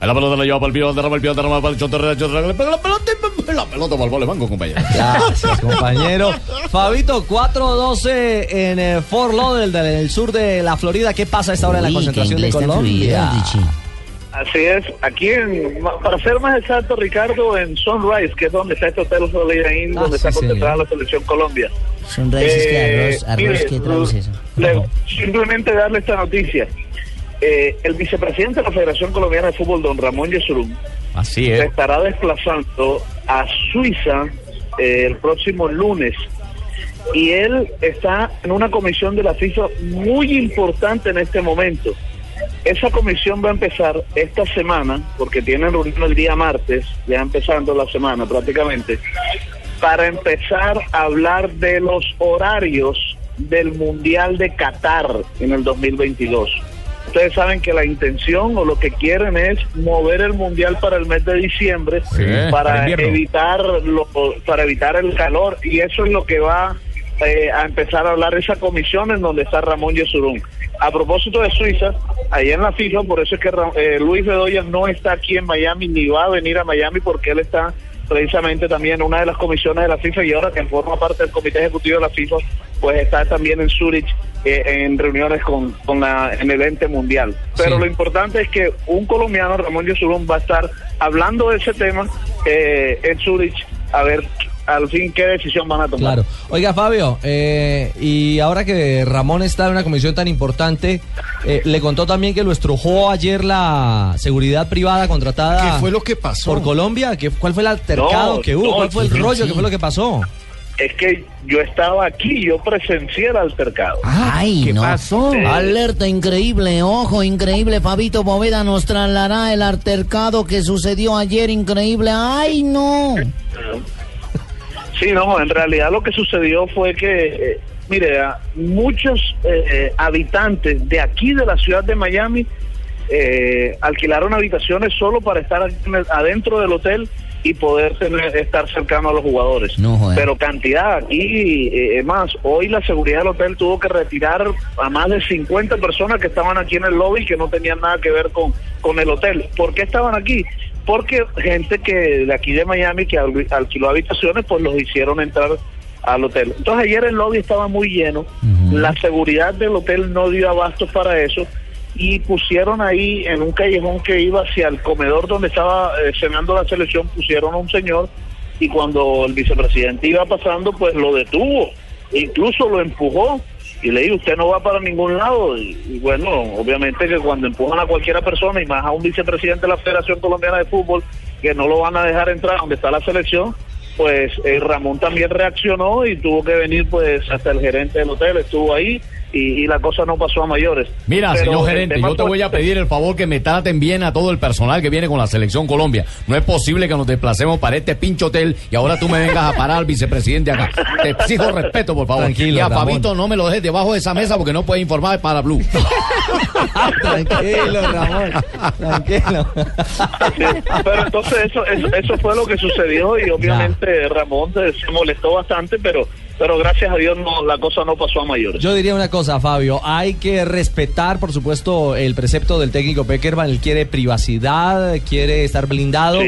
Ahí la pelota la lleva para el Pío Valderrama, el Pío Valderrama para el Choterrera, Choterrera, le pega la pelota y la pelota para el vole banco, compañero. Gracias, compañero. Fabito, 4-12 en eh, Fort Lauderdale, en el sur de la Florida. ¿Qué pasa a esta hora en la concentración de Colombia? Así es, aquí en, para ser más exacto, Ricardo, en Sunrise, que es donde está este hotel Inn, Ah, donde sí, está concentrada señor. la selección Colombia. Sunrise es que Eh, arroz, arroz, mire, ¿qué traduce eso? le- simplemente darle esta noticia. Eh, el vicepresidente de la Federación Colombiana de Fútbol, don Ramón Yesurum, Así se es. estará desplazando a Suiza eh, el próximo lunes. Y él está en una comisión de la FIFA muy importante en este momento. Esa comisión va a empezar esta semana, porque tienen reunión el día martes, ya empezando la semana prácticamente, para empezar a hablar de los horarios del Mundial de Qatar en el 2022. Ustedes saben que la intención o lo que quieren es mover el Mundial para el mes de diciembre Sí, para evitar lo, para evitar el calor y eso es lo que va eh, a empezar a hablar esa comisión en donde está Ramón Yesurún. A propósito de Suiza, ahí en la FIFA, por eso es que eh, Luis Bedoya no está aquí en Miami ni va a venir a Miami porque él está precisamente también en una de las comisiones de la FIFA y ahora que forma parte del comité ejecutivo de la FIFA, pues está también en Zurich eh, en reuniones con, con la, en el ente mundial. Pero Sí. lo importante es que un colombiano, Ramón Yesurún, va a estar hablando de ese tema eh, en Zurich a ver al fin qué decisión van a tomar. Claro. Oiga, Fabio, eh, y ahora que Ramón está en una comisión tan importante, eh, le contó también que lo estrujó ayer la seguridad privada contratada. ¿Qué fue lo que pasó? Por Colombia. ¿Qué, ¿Cuál fue el altercado No, que hubo? no, ¿Cuál fue el rollo? sí. ¿Qué fue lo que pasó? Es que yo estaba aquí, yo presencié el altercado. Ay, no. Alerta increíble, ojo, increíble. Fabito Boveda nos trasladará el altercado que sucedió ayer, increíble. Ay, no. Sí, no, en realidad lo que sucedió fue que, eh, mire, muchos eh, habitantes de aquí de la ciudad de Miami eh, alquilaron habitaciones solo para estar adentro del hotel y poder tener, estar cercano a los jugadores. No. Pero cantidad aquí, eh, es más, hoy la seguridad del hotel tuvo que retirar a más de 50 personas que estaban aquí en el lobby y que no tenían nada que ver con, con el hotel. ¿Por qué estaban aquí? Porque gente que de aquí de Miami que al- alquiló habitaciones, pues los hicieron entrar al hotel. Entonces ayer el lobby estaba muy lleno, la seguridad del hotel no dio abasto para eso y pusieron ahí en un callejón que iba hacia el comedor donde estaba eh, cenando la selección, pusieron a un señor y cuando el vicepresidente iba pasando, pues lo detuvo, incluso lo empujó y le digo, usted no va para ningún lado. Y, bueno, obviamente que cuando empujan a cualquiera persona y más a un vicepresidente de la Federación Colombiana de Fútbol, que no lo van a dejar entrar donde está la selección, pues eh, Ramón también reaccionó y tuvo que venir pues hasta el gerente del hotel, estuvo ahí y, y la cosa no pasó a mayores. Mira, Pero señor gerente, yo te voy a pedir el favor que me traten bien a todo el personal que viene con la selección Colombia. No es posible que nos desplacemos para este pinche hotel y ahora tú me vengas a parar al vicepresidente acá. Te exijo respeto, por favor. Tranquilo, y a Ramón. Fabito no me lo dejes debajo de esa mesa porque no puede informar para Blue. Tranquilo, Ramón. Tranquilo. Pero entonces eso, eso, eso fue lo que sucedió y obviamente Ramón se, se molestó bastante, pero pero gracias a Dios no la cosa no pasó a mayores. Yo diría una cosa, Fabio. Hay que respetar, por supuesto, el precepto del técnico Peckerman. Él quiere privacidad, quiere estar blindado,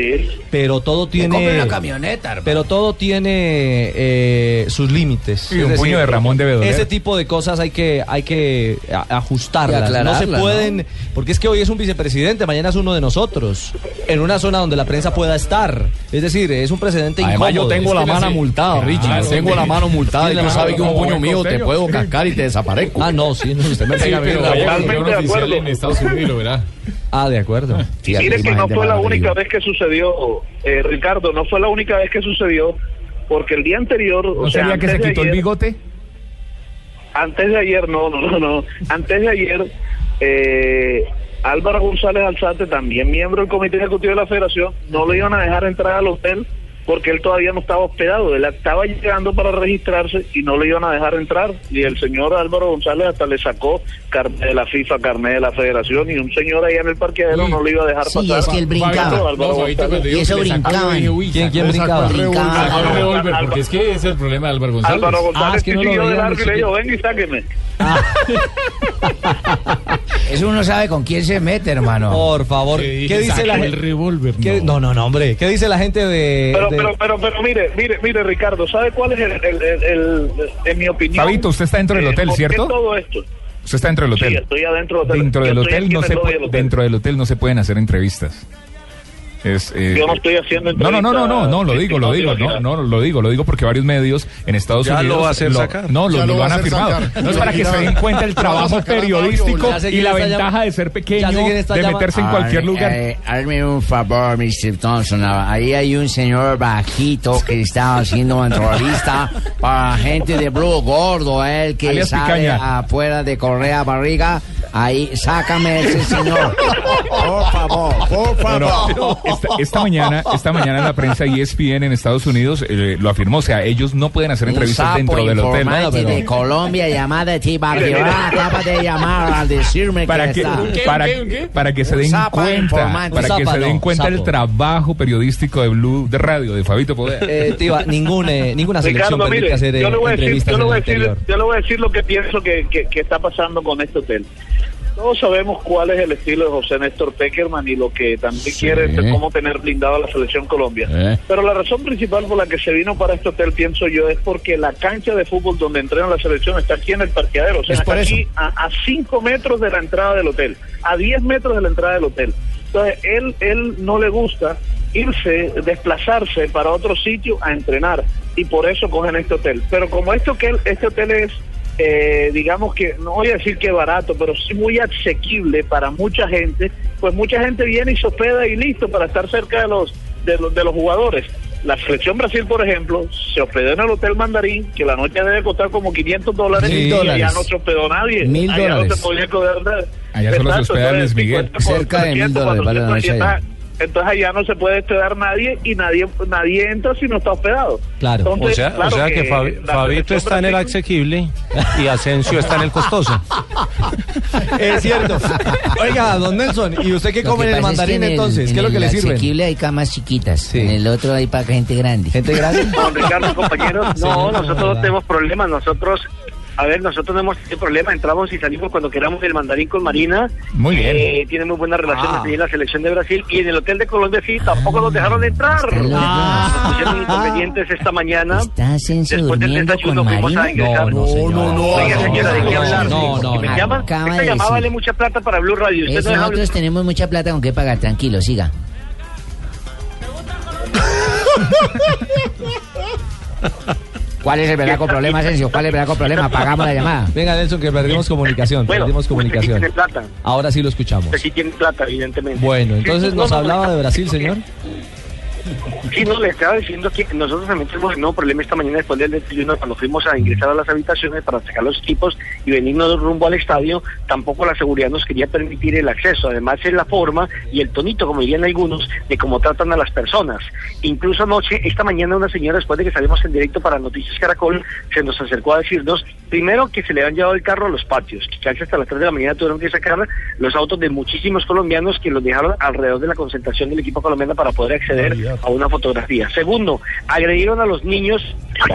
pero todo tiene. una camioneta, hermano. Pero todo tiene eh, sus límites. Y un puño de Ramón debe doler. Ese tipo de cosas hay que, hay que ajustarlas. No se pueden, porque es que hoy es un vicepresidente, mañana es uno de nosotros, en una zona donde la prensa pueda estar. Es decir, es un precedente Además, incómodo. yo tengo la mano multada, Richie. Tengo la mano multada y Tiene tú la sabes que un puño multada. mío te puedo cascar y te desaparezco. Ah, no, sí, no, usted me Sí, pega de acuerdo. en Estados Unidos verá. Ah, de acuerdo. Mire que no fue la única vez que sucedió, eh, Ricardo, no fue la única vez que sucedió, porque el día anterior, ¿No o sea, sería que antes se de quitó el ayer- bigote? Antes de ayer, no, no, no, no. Antes de ayer, eh, Álvaro González Alzate, también miembro del Comité Ejecutivo de la Federación, no lo iban a dejar entrar al hotel porque él todavía no estaba hospedado. Él estaba llegando para registrarse y no lo iban a dejar entrar. Y el señor Álvaro González hasta le sacó carnet de la FIFA, carnet de la Federación, y un señor allá en el parqueadero no lo iba a dejar Sí, pasar. es que él brincaba. No, Y eso le uy, ¿Quién- quién brincaba? el Brincaba. Porque es que ese es el problema de Álvaro González. Álvaro González Ah, es que no lo siguió de largo y le dijo, venga y sáqueme. Eso uno sabe con quién se mete, hermano. Por favor, ¿qué dice la el gente? revólver. ¿Qué- No, no, no, hombre. ¿Qué dice la gente de.? Pero, de- pero, pero, pero mire, mire, mire, Ricardo, ¿sabe cuál es el, el- el- el- en mi opinión? Fabito, usted está dentro del eh, hotel, ¿por qué ¿cierto? todo esto? Usted está dentro del hotel. Sí, estoy adentro del hotel. Dentro del hotel no se del hotel. dentro del hotel no se pueden hacer entrevistas. Es, eh, Yo no estoy haciendo no, no, no, no, no, no, lo digo, lo digo, no, no, lo digo, lo digo porque varios medios en Estados Ya lo Unidos va a hacer sacar. no, lo, lo lo han afirmado. No es para que se den cuenta el Lo trabajo periodístico y la ventaja de ser pequeño, de meterse en cualquier Ay, lugar. eh, hazme un favor, Mr. Thompson. Ahí hay un señor bajito que está haciendo entrevista para gente de Blue Gordo, el que Alias sale afuera de Correa Barriga. Ahí, sácame ese señor. Por favor, por Bueno, favor. esta, esta mañana, esta mañana la prensa ESPN en Estados Unidos eh, lo afirmó, o sea, ellos no pueden hacer entrevistas dentro del hotel. informante de Colombia llamada Tibaquirá acaba de llamar a decirme para que que, está. para, para que se den cuenta, para que se den no, cuenta el trabajo periodístico de Blue de radio de Fabito Poder. Eh, Tiva, ningún, eh, ninguna selección Ricardo, permite mire, hacer eh, yo le voy a decir, entrevistas yo le voy a decir, yo le voy a decir lo que pienso que, que, que está pasando con este hotel. Todos sabemos cuál es el estilo de José Néstor Peckerman y lo que también quiere es cómo tener blindado a la selección Colombia. Eh. Pero la razón principal por la que se vino para este hotel, pienso yo, es porque la cancha de fútbol donde entrena la selección está aquí en el parqueadero. O sea, está aquí a, a cinco metros de la entrada del hotel, a 10 metros de la entrada del hotel. Entonces, él, él no le gusta irse, desplazarse para otro sitio a entrenar y por eso cogen este hotel. Pero como este hotel, este hotel es, eh, digamos que, no voy a decir que barato, pero sí muy asequible para mucha gente, pues mucha gente viene y se hospeda y listo para estar cerca de los, de los, de los jugadores. La selección Brasil, por ejemplo, se hospedó en el Hotel Mandarín, que la noche debe costar como 500 dólares, Mil y allá no se hospedó nadie. Mil allá no dólares. se podía nada. Allá solo se Exacto, hospeda entonces, Luis Miguel. 50 por Cerca de mil 300, dólares vale la 400, noche y allá. Entonces allá no se puede hospedar nadie y nadie nadie entra si no está hospedado. Claro. Entonces, O sea, claro o sea que, Fabi- la Fabito está en el asequible y Asensio está en el costoso. Es cierto. Oiga, don Nelson, ¿y usted qué come que en el es que mandarín en el- entonces? en ¿Qué es lo que el le sirven? asequible hay camas chiquitas. En el otro hay para gente grande. ¿Gente grande? Don Ricardo, compañeros, Sí, no, no, nosotros no, no no. tenemos problemas. Nosotros, a ver, nosotros no hemos tenido problemas. Entramos y salimos cuando queramos del mandarín con Marina. Muy bien. Eh, tiene muy buenas relaciones Ah. en la selección de Brasil. Y en el hotel de Colombia sí, tampoco nos dejaron entrar. Nos pusieron inconvenientes esta mañana. ¿Estás Después del desayuno con fuimos a Marina? ingresar. No, no, no, no. Oiga, señora, ¿de qué no, hablar? no, no, me llaman, Acaba esta de llamada vale mucha plata para Blue Radio. Usted no deja nosotros tenemos mucha plata con qué pagar. Tranquilo, siga. ¿Cuál es el verdadero problema, Asensio? ¿Cuál es el verdadero problema? Pagamos la llamada. Venga, Nelson, que perdimos comunicación. Bueno, perdimos usted sí comunicación. tiene plata. Ahora sí lo escuchamos. Usted sí tiene plata, evidentemente. Bueno, entonces No, nos no, hablaba no, de Brasil, señor. Sí, no, le estaba diciendo que nosotros también tenemos el nuevo problema esta mañana después del desayuno cuando fuimos a ingresar a las habitaciones para sacar los equipos y venirnos rumbo al estadio, tampoco la seguridad nos quería permitir el acceso. Además es la forma y el tonito, como dirían algunos, de cómo tratan a las personas. Incluso anoche, esta mañana una señora, después de que salimos en directo para Noticias Caracol, se nos acercó a decirnos, primero que se le han llevado el carro a los patios, que casi hasta las 3 de la mañana tuvieron que sacar los autos de muchísimos colombianos que los dejaron alrededor de la concentración del equipo colombiano para poder acceder a una fotografía. Segundo, agredieron a los niños,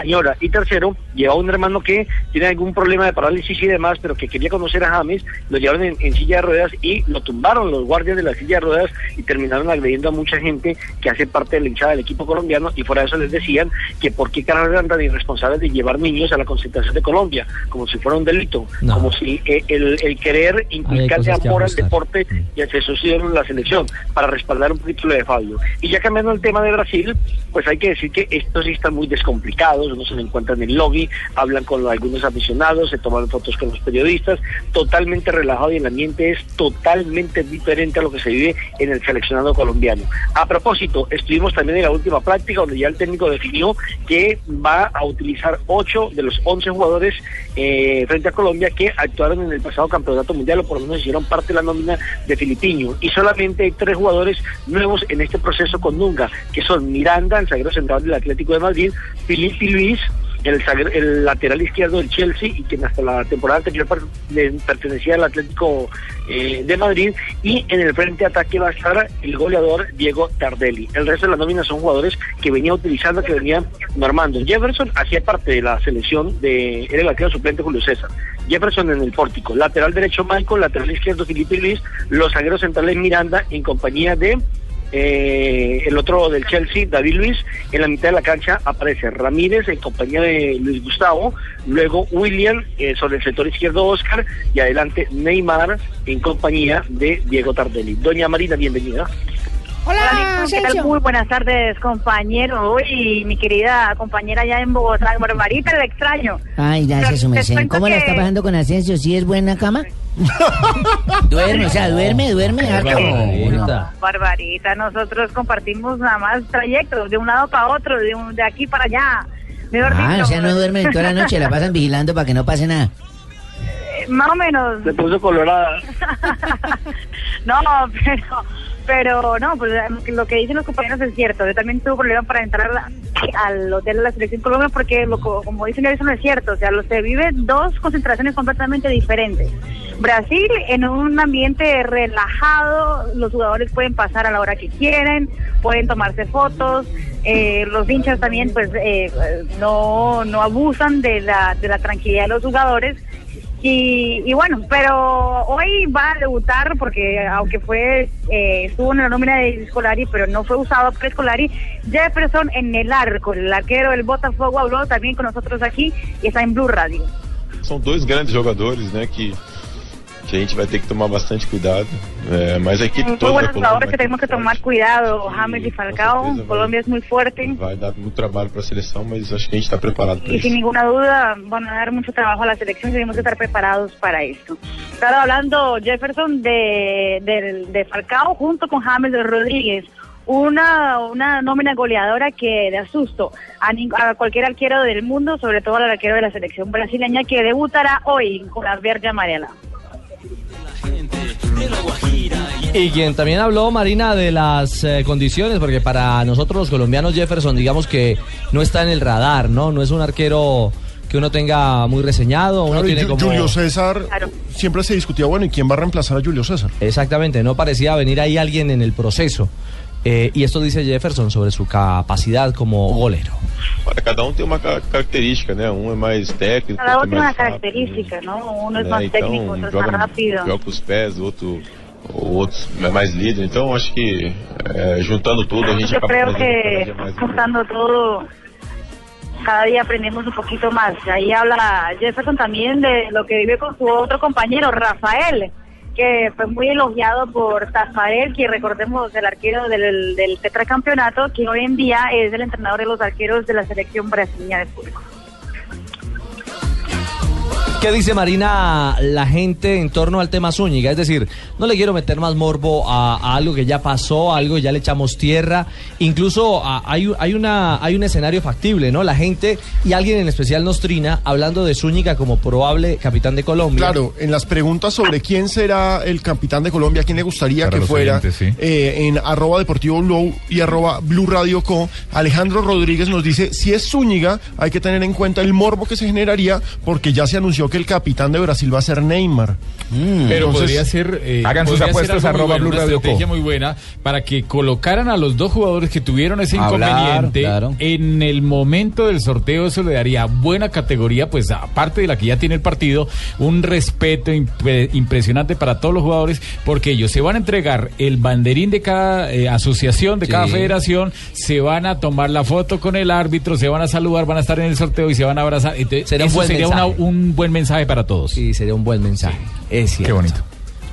señora. Y tercero, llevaba un hermano que tiene algún problema de parálisis y demás, pero que quería conocer a James, lo llevaron en, en silla de ruedas y lo tumbaron los guardias de la silla de ruedas y terminaron agrediendo a mucha gente que hace parte de la hinchada del equipo colombiano y fuera de eso les decían que por qué caramba eran tan irresponsables de llevar niños a la concentración de Colombia, como si fuera un delito, No. como si eh, el, el querer que amor al deporte y hacia eso en la selección, para respaldar un poquito lo de Fabio. Y ya cambiando el tema de Brasil, pues hay que decir que estos sí están muy descomplicados, uno se lo encuentra en el lobby, hablan con algunos aficionados, se toman fotos con los periodistas, totalmente relajado y el ambiente es totalmente diferente a lo que se vive en el seleccionado colombiano. A propósito, estuvimos también en la última práctica donde ya el técnico definió que va a utilizar 8 de los 11 jugadores eh, frente a Colombia que actuaron en el pasado campeonato mundial o por lo menos hicieron parte de la nómina de Filipiño. Y solamente hay tres jugadores nuevos en este proceso con Nunga, que son Miranda, el zaguero central del Atlético de Madrid, Filipe Luis, el, lateral izquierdo del Chelsea y quien hasta la temporada anterior pertenecía al Atlético eh, de Madrid y en el frente de ataque va a estar el goleador Diego Tardelli. El resto de la nómina son jugadores que venía utilizando, que venía normando. Jefferson hacía parte de la selección de, era el arquero suplente Julio César. Jefferson en el pórtico, lateral derecho Michael, lateral izquierdo Felipe Luis, los zagueros centrales Miranda en compañía de eh, el otro del Chelsea, David Luis, en la mitad de la cancha aparece Ramírez en compañía de Luis Gustavo, luego William eh, sobre el sector izquierdo Oscar y adelante Neymar en compañía de Diego Tardelli. Doña Marina, bienvenida. Hola, ¿qué tal? Muy buenas tardes, compañero. Y mi querida compañera allá en Bogotá, Barbarita, el extraño. Ay, gracias, su merced. ¿Cómo la que- está pasando con Asensio? ¿Sí es buena cama? duerme, o sea, duerme, duerme. No, Barbarita, nosotros compartimos nada más trayectos de un lado para otro, de, un- de aquí para allá. Mejor Ah, dicho, o sea, no duermen toda la noche, la pasan vigilando para que no pase nada. eh, más o menos. Se puso colorada. no, pero, pero no, pues lo que dicen los compañeros es cierto. Yo también tuve problemas para entrar al hotel de la selección Colombia porque, lo, co- como dicen, eso no es cierto. O sea, los se vive dos concentraciones completamente diferentes. Brasil, en un ambiente relajado, los jugadores pueden pasar a la hora que quieren, pueden tomarse fotos. eh, los hinchas también, pues, eh, no, no abusan de la, de la tranquilidad de los jugadores. Y, y bueno, pero hoy va a debutar porque aunque fue eh, estuvo en la nómina de Scolari, pero no fue usado por Scolari, Jefferson en el arco, el arquero del Botafogo habló también con nosotros aquí y está en Blue Radio. São dois grandes jogadores, né, que a gente vai ter que tomar bastante cuidado. É, mas a equipe toda Colômbia jugadores que tenemos que tomar cuidado, James y Falcao, Colombia es muy fuerte vai dar muito trabalho para a seleção, mas acho que a gente está preparado para isso. sin ninguna duda van a dar mucho trabajo a la selección y tenemos que estar preparados para esto. Claro, hablando Jefferson de, de, de Falcao junto con James Rodríguez. Una, una nómina goleadora que da susto a, a cualquier arquero del mundo, sobre todo al arquero de la selección brasileña que debutará hoy con la verde amarela. Y quien también habló, Marina, de las eh, condiciones, porque para nosotros los colombianos Jefferson, digamos que no está en el radar, ¿no? No es un arquero que uno tenga muy reseñado, uno Claro, y tiene Ju- como... Julio César siempre se discutía, bueno, ¿y quién va a reemplazar a Julio César? Exactamente, no parecía venir ahí alguien en el proceso. Eh, y esto dice Jefferson sobre su capacidad como golero. Olha, cada um tem uma ca- característica, né? Um é mais técnico, Cada outro uno é tiene una mais rápido. característica, ¿no? Uno es né? más técnico, Então, otro es más joga, rápido. joga com os pés, outro, o outro é mais líder. Então, acho que é, juntando tudo, a gente acaba que mais juntando todo, cada día aprendemos un poquito más. Ahí habla Jefferson también de lo que vive con su otro compañero, Rafael, que fue muy elogiado por Tafarel, que recordemos el arquero del, del tetracampeonato, que hoy en día es el entrenador de los arqueros de la selección brasileña de fútbol. ¿Qué dice Marina la gente en torno al tema Zúñiga? Es decir, no le quiero meter más morbo a, a algo que ya pasó, a algo que ya le echamos tierra. Incluso a- hay, un- hay, una, hay un escenario factible, ¿no? La gente y alguien en especial nos trina hablando de Zúñiga como probable capitán de Colombia. Claro, en las preguntas sobre quién será el capitán de Colombia, quién le gustaría Para que fuera, oyentes, sí. eh, en arroba deportivo blue y arroba blue radio co, Alejandro Rodríguez nos dice, si es Zúñiga, hay que tener en cuenta el morbo que se generaría, porque ya se anunció que el capitán de Brasil va a ser Neymar. Pero Entonces, podría ser. eh, hagan sus podría apuestas, arroba bueno, Blue una Radio estrategia Co. muy buena para que colocaran a los dos jugadores que tuvieron ese Hablar, inconveniente claro. en el momento del sorteo. Eso le daría buena categoría, pues aparte de la que ya tiene el partido, un respeto impre- impresionante para todos los jugadores, porque ellos se van a entregar el banderín de cada eh, asociación, de cada federación, se van a tomar la foto con el árbitro, se van a saludar, van a estar en el sorteo y se van a abrazar. Entonces, Sería un buen sería una- un buen mensaje para todos. Sí, sería un buen mensaje. Es cierto. Qué bonito.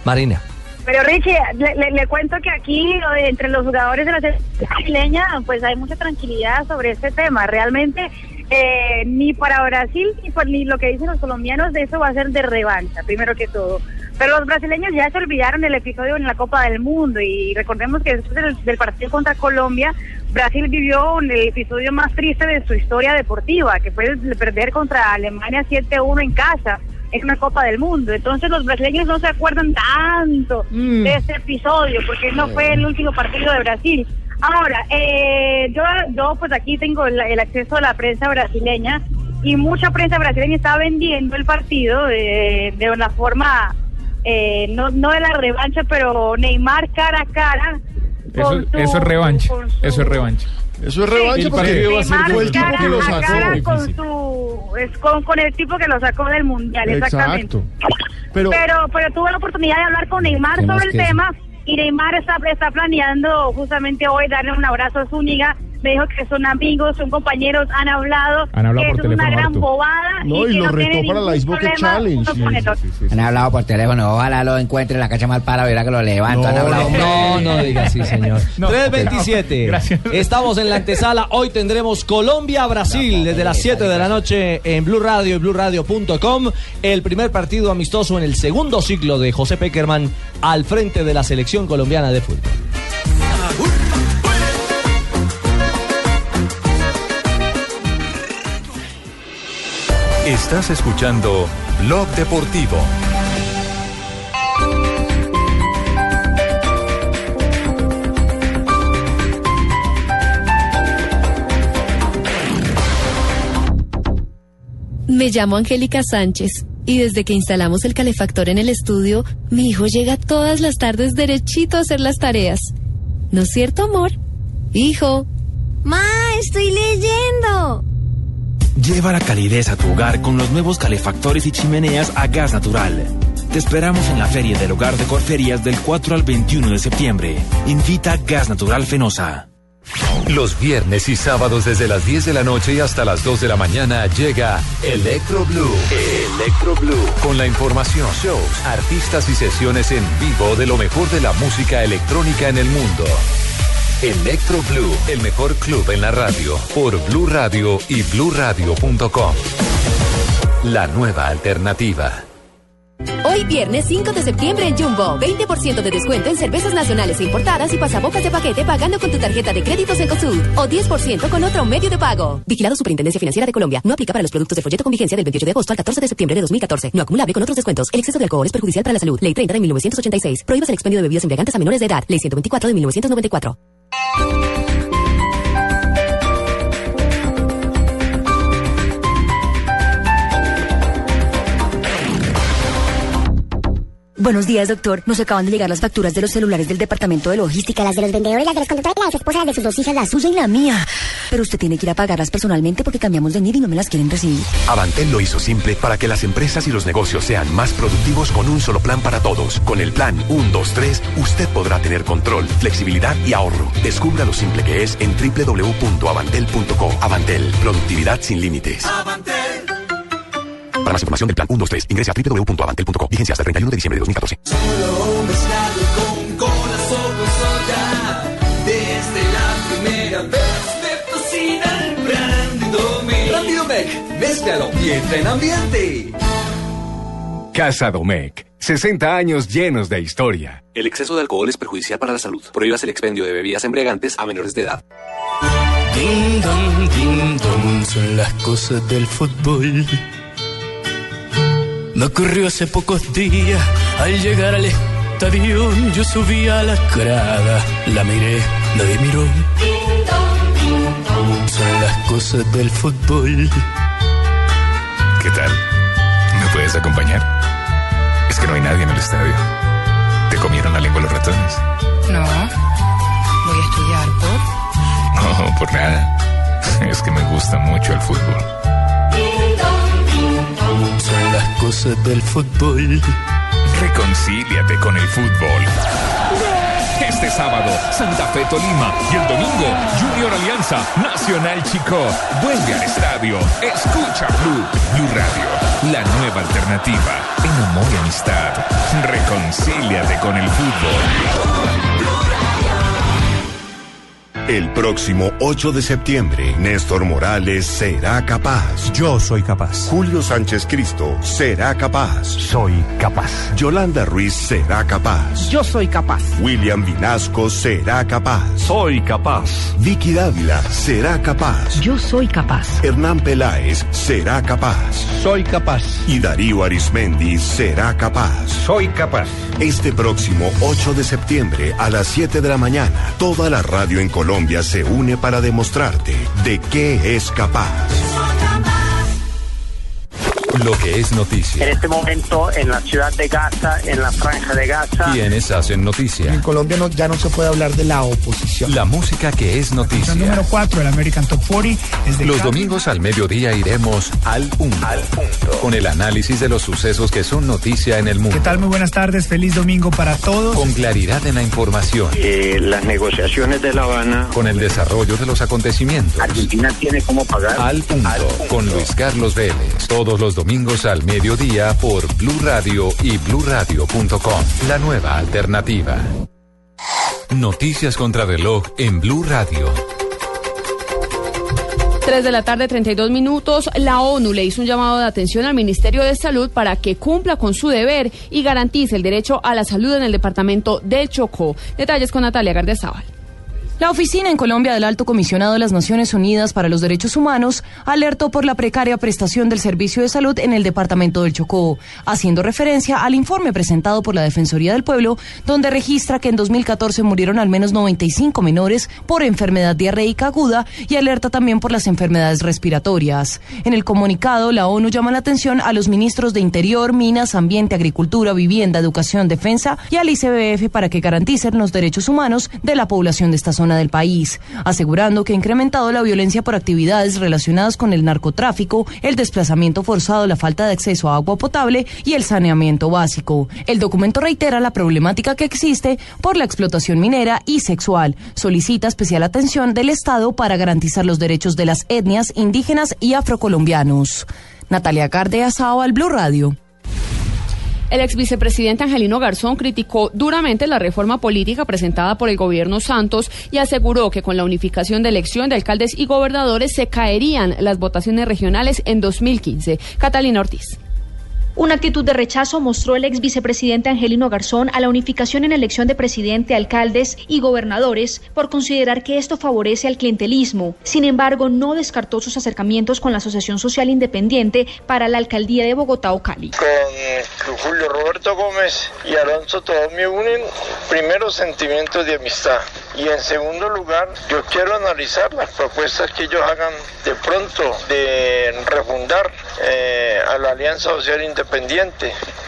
Marina. Pero Richie, le, le- le cuento que aquí entre los jugadores de la selección brasileña pues hay mucha tranquilidad sobre este tema. Realmente eh, ni para Brasil ni, por- ni lo que dicen los colombianos de eso va a ser de revancha, primero que todo. Pero los brasileños ya se olvidaron del episodio en la Copa del Mundo y recordemos que después del, del partido contra Colombia, Brasil vivió el episodio más triste de su historia deportiva, que fue el perder contra Alemania 7-1 en casa en una Copa del Mundo. Entonces los brasileños no se acuerdan tanto de ese episodio, porque no fue el último partido de Brasil. Ahora, eh, yo, yo pues aquí tengo el, el acceso a la prensa brasileña y mucha prensa brasileña está vendiendo el partido de, de una forma, eh, no, no de la revancha, pero Neymar cara a cara. Eso, su- es revancha. su- Eso es revancha. Eso es revancha El porque partido va a ser Neymar el tipo cara que lo a sacó. cara con su es con, con el tipo que lo sacó del mundial exactamente Exacto. Pero, pero pero tuve la oportunidad de hablar con Neymar ¿Qué más sobre el tema y Neymar está, está planeando justamente hoy darle un abrazo a Zúñiga me dijo que son amigos, son compañeros, han hablado, Han hablado que por eso es una gran harto. bobada No, y lo no retó para la Ice Bucket Challenge. Han hablado por teléfono, ojalá lo encuentre en la cacha mal para, verá que lo levanto. han No, hablado. No, no diga así, señor. No, 327. Gracias. Estamos en la antesala. Hoy tendremos Colombia-Brasil desde las 7 de la noche en Blue Radio y BlueRadio.com. El primer partido amistoso en el segundo ciclo de José Peckerman al frente de la selección colombiana de fútbol. Estás escuchando Blog Deportivo. Me llamo Angélica Sánchez y desde que instalamos el calefactor en el estudio, mi hijo llega todas las tardes derechito a hacer las tareas. ¿No es cierto, amor? Hijo. Ma, estoy leyendo. Lleva la calidez a tu hogar con los nuevos calefactores y chimeneas a gas natural. Te esperamos en la Feria del Hogar de Corferias del 4 al 21 de septiembre. Invita Gas Natural Fenosa. Los viernes y sábados desde las 10 de la noche hasta las 2 de la mañana llega Electro Blue. Electro Blue. Con la información, shows, artistas y sesiones en vivo de lo mejor de la música electrónica en el mundo. Electro Blue, el mejor club en la radio, por Blue Radio y bluradio.com. La nueva alternativa. Hoy viernes 5 de septiembre en Jumbo, 20% de descuento en cervezas nacionales e importadas y pasabocas de paquete pagando con tu tarjeta de crédito Cencosud o 10% con otro medio de pago. Vigilado Superintendencia Financiera de Colombia. No aplica para los productos de folleto con vigencia del 28 de agosto al 14 de septiembre de 2014. No acumulable con otros descuentos. El exceso de alcohol es perjudicial para la salud. Ley 30 de 1986. Prohíbas el expendio de bebidas embriagantes a menores de edad. Ley 124 de 1994. Buenos días, doctor. Nos acaban de llegar las facturas de los celulares del departamento de logística, las de los vendedores, las de los conductores, las esposas de sus dos hijas, la suya y la mía. Pero usted tiene que ir a pagarlas personalmente porque cambiamos de NID y no me las quieren recibir. Avantel lo hizo simple para que las empresas y los negocios sean más productivos con un solo plan para todos. Con el plan 123, usted podrá tener control, flexibilidad y ahorro. Descubra lo simple que es en www.avantel.co. Avantel, productividad sin límites. Para más información del plan 123, ingrese a www.avantel.co. Vigencia hasta el 31 de diciembre de 2014. Solo mezclado con corazón soya. Desde la primera vez me fascina el Brandy Domec. Brandy Domec, mézclalo y entra en ambiente. Casa Domecq. 60 años llenos de historia. El exceso de alcohol es perjudicial para la salud. Prohíbas el expendio de bebidas embriagantes a menores de edad. Ding dong, ding dong, son las cosas del fútbol. Me ocurrió hace pocos días, al llegar al estadio, yo subí a la grada, la miré, nadie miró. Son las cosas del fútbol. ¿Qué tal? ¿Me puedes acompañar? Es que no hay nadie en el estadio. ¿Te comieron la lengua los ratones? No, voy a estudiar por... No, por nada. Es que me gusta mucho el fútbol. Cosas del fútbol. Reconcíliate con el fútbol. Este sábado, Santa Fe Tolima y el domingo, Junior Alianza Nacional Chico. Vuelve al estadio. Escucha Blue, Blue Radio, la nueva alternativa en amor y amistad. Reconcíliate con el fútbol. El próximo 8 de septiembre, Néstor Morales será capaz. Yo soy capaz. Julio Sánchez Cristo será capaz. Soy capaz. Yolanda Ruiz será capaz. Yo soy capaz. William Vinasco será capaz. Soy capaz. Vicky Dávila será capaz. Yo soy capaz. Hernán Peláez será capaz. Soy capaz. Y Darío Arismendi será capaz. Soy capaz. Este próximo 8 de septiembre a las 7 de la mañana, toda la radio en Colombia se une para demostrarte de qué es capaz. Lo que es noticia. En este momento, en la ciudad de Gaza, en la franja de Gaza. Quienes hacen noticia. En Colombia no- ya no se puede hablar de la oposición. La música que es noticia. número 4 del American Top 40 es de Los domingos al mediodía iremos al punto, Con el análisis de los sucesos que son noticia en el mundo. ¿Qué tal? Muy buenas tardes. Feliz domingo para todos. Con claridad en la información. las negociaciones de La Habana. Con el desarrollo de los acontecimientos. Argentina tiene cómo pagar. Al punto. Con Luis Carlos Vélez. Todos los domingos al mediodía por Blue Radio y bluradio.com. La nueva alternativa. Noticias contra reloj en Blue Radio. 3 de la tarde, 32 minutos. La ONU le hizo un llamado de atención al Ministerio de Salud para que cumpla con su deber y garantice el derecho a la salud en el departamento de Chocó. Detalles con Natalia Gardezábal. La oficina en Colombia del Alto Comisionado de las Naciones Unidas para los Derechos Humanos alertó por la precaria prestación del servicio de salud en el departamento del Chocó, haciendo referencia al informe presentado por la Defensoría del Pueblo, donde registra que en 2014 murieron al menos 95 menores por enfermedad diarreica aguda y alerta también por las enfermedades respiratorias. En el comunicado, la ONU llama la atención a los ministros de Interior, Minas, Ambiente, Agricultura, Vivienda, Educación, Defensa y al ICBF para que garanticen los derechos humanos de la población de esta zona del país, asegurando que ha incrementado la violencia por actividades relacionadas con el narcotráfico, el desplazamiento forzado, la falta de acceso a agua potable y el saneamiento básico. El documento reitera la problemática que existe por la explotación minera y sexual. Solicita especial atención del Estado para garantizar los derechos de las etnias indígenas y afrocolombianos. Natalia Cardea, Sao al Blue Radio. El ex vicepresidente Angelino Garzón criticó duramente la reforma política presentada por el gobierno Santos y aseguró que con la unificación de elección de alcaldes y gobernadores se caerían las votaciones regionales en 2015. Catalina Ortiz. Una actitud de rechazo mostró el ex vicepresidente Angelino Garzón a la unificación en elección de presidente, alcaldes y gobernadores por considerar que esto favorece al clientelismo. Sin embargo, no descartó sus acercamientos con la Asociación Social Independiente para la alcaldía de Bogotá o Cali. Con Julio Roberto Gómez y Alonso todos me unen primero sentimientos de amistad y en segundo lugar yo quiero analizar las propuestas que ellos hagan de pronto de refundar eh, a la Alianza Social Independiente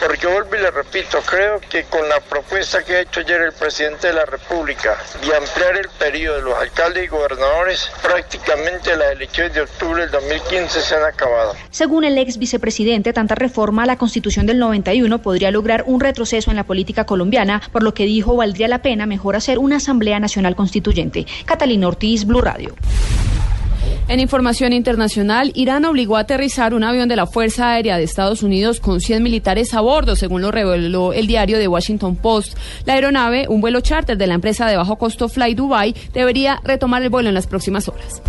porque vuelvo y le repito creo que con la propuesta que ha hecho ayer el presidente de la República de ampliar el periodo de los alcaldes y gobernadores prácticamente las elecciones de octubre del 2015 se han acabado. Según el ex vicepresidente, tanta reforma a la Constitución del 91 podría lograr un retroceso en la política colombiana, por lo que dijo valdría la pena mejor hacer una Asamblea Nacional Constituyente. Catalina Ortiz, Blue Radio. En información internacional, Irán obligó a aterrizar un avión de la Fuerza Aérea de Estados Unidos con 100 militares a bordo, según lo reveló el diario The Washington Post. La aeronave, un vuelo charter de la empresa de bajo costo Fly Dubai, debería retomar el vuelo en las próximas horas.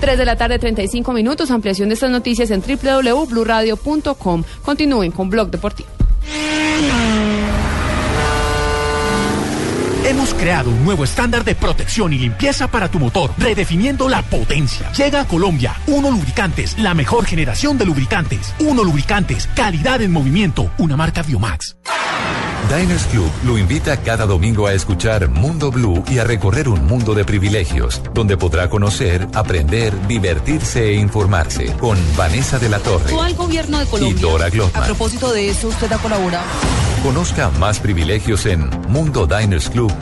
3 de la tarde, 35 minutos. Ampliación de estas noticias en www.bluradio.com. Continúen con Blog Deportivo. Hemos creado un nuevo estándar de protección y limpieza para tu motor, redefiniendo la potencia. Llega a Colombia, Uno Lubricantes, la mejor generación de lubricantes. Uno Lubricantes, calidad en movimiento, una marca Biomax. Diners Club lo invita cada domingo a escuchar Mundo Blue y a recorrer un mundo de privilegios, donde podrá conocer, aprender, divertirse e informarse con Vanessa de la Torre al gobierno de y Dora Glotman. A propósito de eso, usted ha colaborado. Conozca más privilegios en mundodinersclub.com.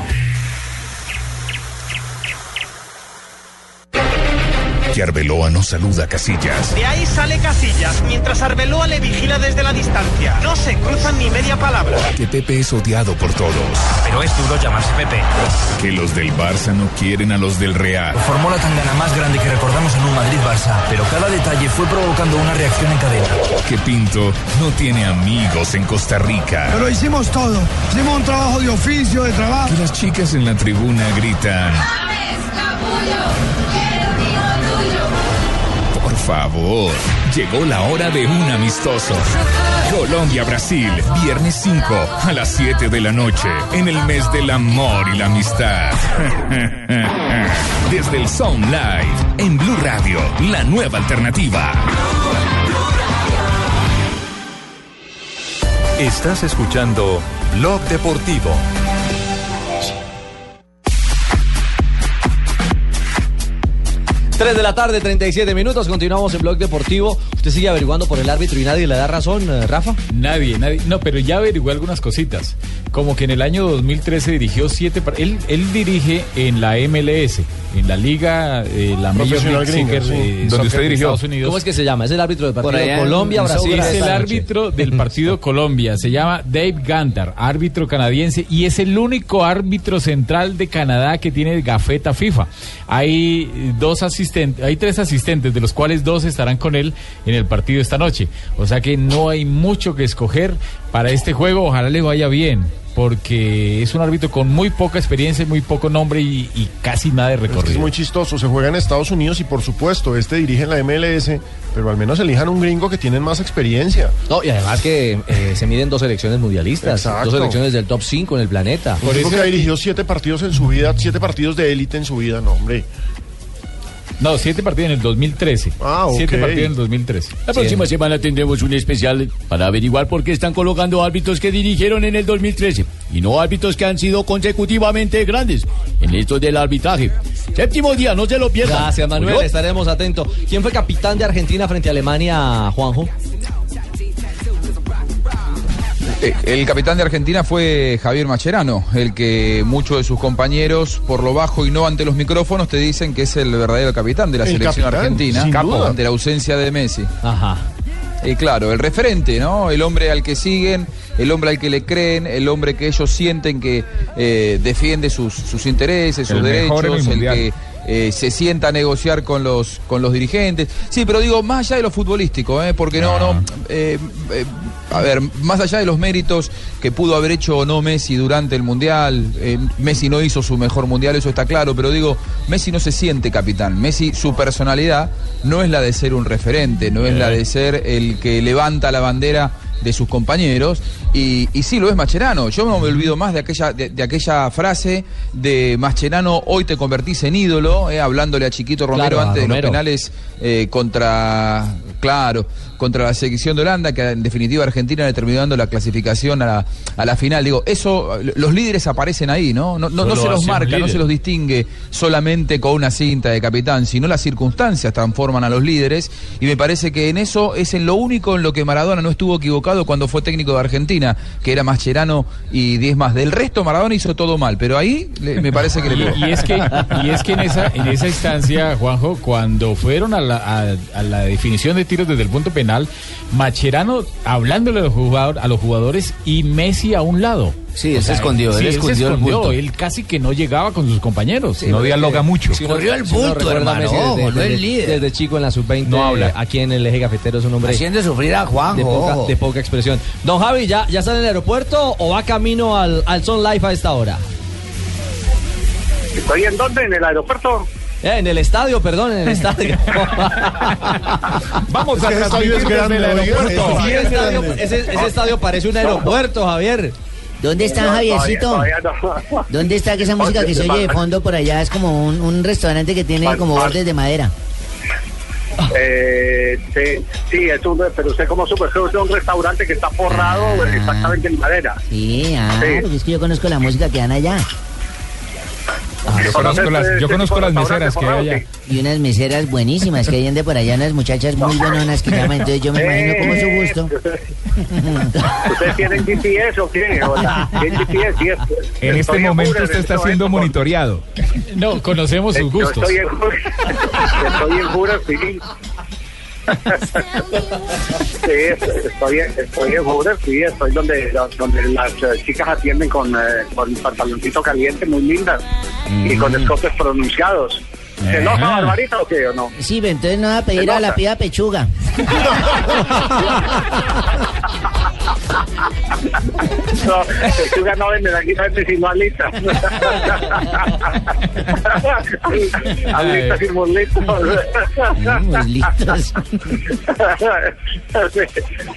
Que Arbeloa no saluda a Casillas. De ahí sale Casillas, mientras Arbeloa le vigila desde la distancia. No se cruzan ni media palabra. Que Pepe es odiado por todos. Pero es duro llamarse Pepe. Que los del Barça no quieren a los del Real. Formó la tangana más grande que recordamos en un Madrid-Barça, pero cada detalle fue provocando una reacción en cadena. Que Pinto no tiene amigos en Costa Rica. Pero hicimos todo. Hicimos un trabajo de oficio, de trabajo. Que las chicas en la tribuna gritan. Favor, llegó la hora de un amistoso. Colombia-Brasil, viernes 5 a las 7 de la noche, en el mes del amor y la amistad. Desde el Sound Live, en Blue Radio, la nueva alternativa. Estás escuchando Blog Deportivo. Tres de la tarde, 37 minutos. Continuamos en Blog Deportivo. Usted sigue averiguando por el árbitro y nadie le da razón, eh, Rafa. Nadie, nadie. No, pero ya averigué algunas cositas. Como que en el año 2013 dirigió siete. Él, él dirige en la MLS, en la liga, eh, la Major League gringa, Soccer, sí. eh, Donde usted dirigió. Estados Unidos. ¿Cómo es que se llama? Es el árbitro del partido allá Colombia, Brasil. Es el árbitro del partido Colombia. Se llama Dave Gantar, árbitro canadiense, y es el único árbitro central de Canadá que tiene gafeta FIFA. Hay dos asistentes, hay tres asistentes, de los cuales dos estarán con él en el partido esta noche. O sea que no hay mucho que escoger para este juego. Ojalá le vaya bien. Porque es un árbitro con muy poca experiencia, muy poco nombre y, y casi nada de Es que recorrido. es muy chistoso, se juega en Estados Unidos y por supuesto, este dirige en la MLS, pero al menos elijan un gringo que tienen más experiencia. No, y además que eh, se miden dos selecciones mundialistas, Exacto. dos selecciones del top 5 en el planeta. Un tipo que ha dirigido siete partidos en su vida, siete partidos de élite en su vida, no, hombre. No, siete partidos en el 2013. Ah, ok. Siete partidos en el 2013. La próxima semana tendremos un especial para averiguar por qué están colocando árbitros que dirigieron en el 2013 y no árbitros que han sido consecutivamente grandes en esto del arbitraje. Séptimo día, no se lo pierdan. Gracias, Manuel. Estaremos atentos. ¿Quién fue capitán de Argentina frente a Alemania, Juanjo? Eh, El capitán de Argentina fue Javier Macherano, el que muchos de sus compañeros, por lo bajo y no ante los micrófonos, te dicen que es el verdadero capitán de la El selección capitán, argentina, ante la ausencia de Messi. Ajá. Y claro, el referente, ¿no? El hombre al que siguen, el hombre al que le creen, el hombre que ellos sienten que eh, defiende sus, sus intereses, sus El derechos, el, que eh, se sienta a negociar con los, con los dirigentes. Sí, pero digo, más allá de lo futbolístico, ¿eh? Porque no, no. eh, eh, a ver, más allá de los méritos que pudo haber hecho o no Messi durante el Mundial, Messi no hizo su mejor Mundial, eso está claro, pero digo, Messi no se siente capitán. Messi, su personalidad no es la de ser un referente, no es la de ser el que levanta la bandera de sus compañeros y, y sí lo es Mascherano. Yo no me olvido más de aquella, de, de aquella frase de Mascherano, hoy te convertís en ídolo, eh, hablándole a Chiquito Romero Claro, antes de los penales eh, contra, claro, contra la selección de Holanda, que en definitiva Argentina le terminó dando la clasificación a la, a la final. Digo, eso, los líderes aparecen ahí, ¿no? No, no, se los marca, no se los distingue solamente con una cinta de capitán, sino las circunstancias transforman a los líderes y me parece que en eso es en lo único en lo que Maradona no estuvo equivocado cuando fue técnico de Argentina, que era Mascherano y 10 más. Del resto Maradona hizo todo mal, pero ahí le- me parece que le pegó. Y, y es que, y es que en, esa, en esa instancia, Juanjo, cuando fueron a la, a- a la definición de tiros desde el punto penal, Nacional, Macherano hablándole a los, jugador- a los jugadores y Messi a un lado. Sí, él se escondió, él sí, escondió el escondió, bulto. Él casi que no llegaba con sus compañeros, Sí, no dialoga mucho. si si uno recuerda a Messi desde, desde- desde chico en la sub-20, No habla. aquí en el eje cafetero es un hombre Haciendo sufrir a Juanjo, de poca, de poca expresión. Don Javi, ¿ya, ¿ya está en el aeropuerto o va camino al, al Son Life a esta hora? ¿Estoy en dónde? ¿En el aeropuerto? Eh, en el estadio, perdón, en el estadio. Vamos Es que ese estadio es grande, oiga, Sí, ese el es estadio- grande. ese, ese estadio parece un aeropuerto, Javier. ¿Dónde está No, Javiercito? todavía no. ¿Dónde está que esa música que se oye de fondo por allá? Es como un, un restaurante que tiene como bordes de madera. Eh, sí, sí, es un, pero usted como supo, es un restaurante que está forrado exactamente en madera. Sí, ah, Sí. porque es que yo conozco la música que dan allá. Yo conozco las, yo Este conozco las meseras que hay allá. Y unas meseras buenísimas que hay de por allá, unas muchachas muy buenonas que llaman. Entonces yo me imagino como su gusto. ¿Ustedes tienen GPS o qué? ¿O la- ¿Tienen GPS? Sí, es- En este estoy momento usted está siendo monitoreado. No, conocemos sus Yo gustos. estoy en estoy en Jura, sí. Sí, estoy, estoy en Jura, sí, estoy donde, donde las eh, chicas atienden con, eh, con pantaloncito caliente, muy lindas, y con escotes pronunciados. ¿Se enoja Ah. Barbarita o qué o no? Sí, pero entonces no va a pedir a la piba pechuga. No, pechuga no venden aquí, no venden sino alitas. alitas y muslitos. Muslitos.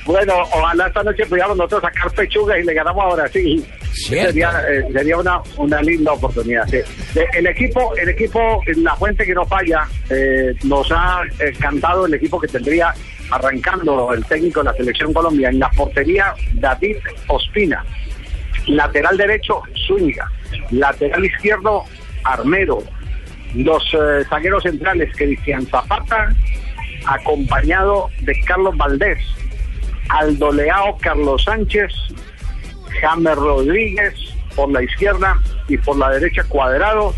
bueno, ojalá esta noche pudiéramos nosotros sacar pechuga y le ganamos a Brasil. Cierto. Sería, eh, sería una, una linda oportunidad. sí. El equipo, el equipo, la fuente que no falla, eh, nos ha eh, cantado el equipo que tendría arrancando el técnico de la selección Colombia en la portería David Ospina, lateral derecho Zúñiga, lateral izquierdo Armero, los eh, zagueros centrales Cristian Zapata, acompañado de Carlos Valdés, Aldo Leao, Carlos Sánchez, James Rodríguez por la izquierda y por la derecha Cuadrado,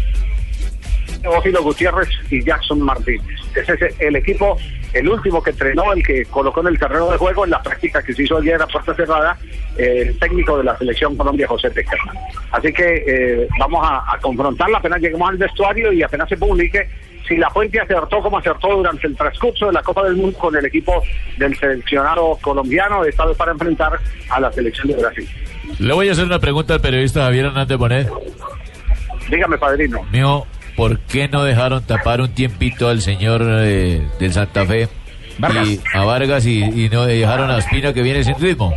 Teófilo Gutiérrez y Jackson Martínez. Ese es el equipo, el último que entrenó, el que colocó en el terreno de juego en la práctica que se hizo ayer a puerta cerrada, el técnico de la selección Colombia, José Peckerman. Así que eh, vamos a, a confrontarla apenas lleguemos al vestuario y apenas se publique si la fuente acertó como acertó durante el transcurso de la Copa del Mundo con el equipo del seleccionado colombiano, esta vez para enfrentar a la selección de Brasil. Le voy a hacer una pregunta al periodista Javier Hernández Bonet. Dígame, padrino. Mío, ¿por qué no dejaron tapar un tiempito al señor eh, del Santa Fe? Vargas. Y a Vargas y, y no dejaron a Espina que viene sin ritmo.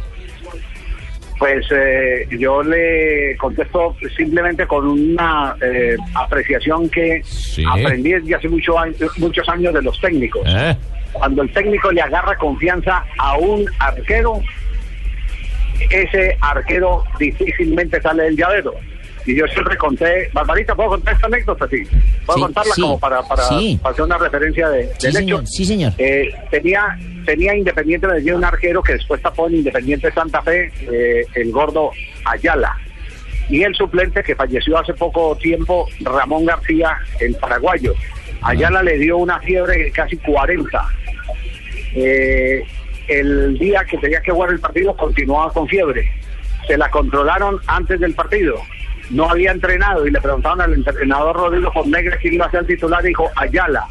Pues eh, yo le contesto simplemente con una eh, apreciación que aprendí desde hace mucho año- muchos años de los técnicos. ¿Eh? Cuando el técnico le agarra confianza a un arquero, ese arquero difícilmente sale del llavero. Y yo siempre conté, Barbarita, ¿puedo contar esta anécdota? Sí. ¿Puedo Sí, contarla sí, como para, para, sí. para hacer una referencia de, Sí, del hecho? señor, sí, señor. Eh, tenía, tenía Independiente Medellín un arquero que después tapó en Independiente Santa Fe, eh, el gordo Ayala. Y el suplente que falleció hace poco tiempo, Ramón García, el paraguayo. Ayala le dio una fiebre de casi 40. Eh, el día que tenía que jugar el partido continuaba con fiebre. Se la controlaron antes del partido. No había entrenado y le preguntaron al entrenador Rodrigo Fornegre quién iba a ser el titular y dijo Ayala.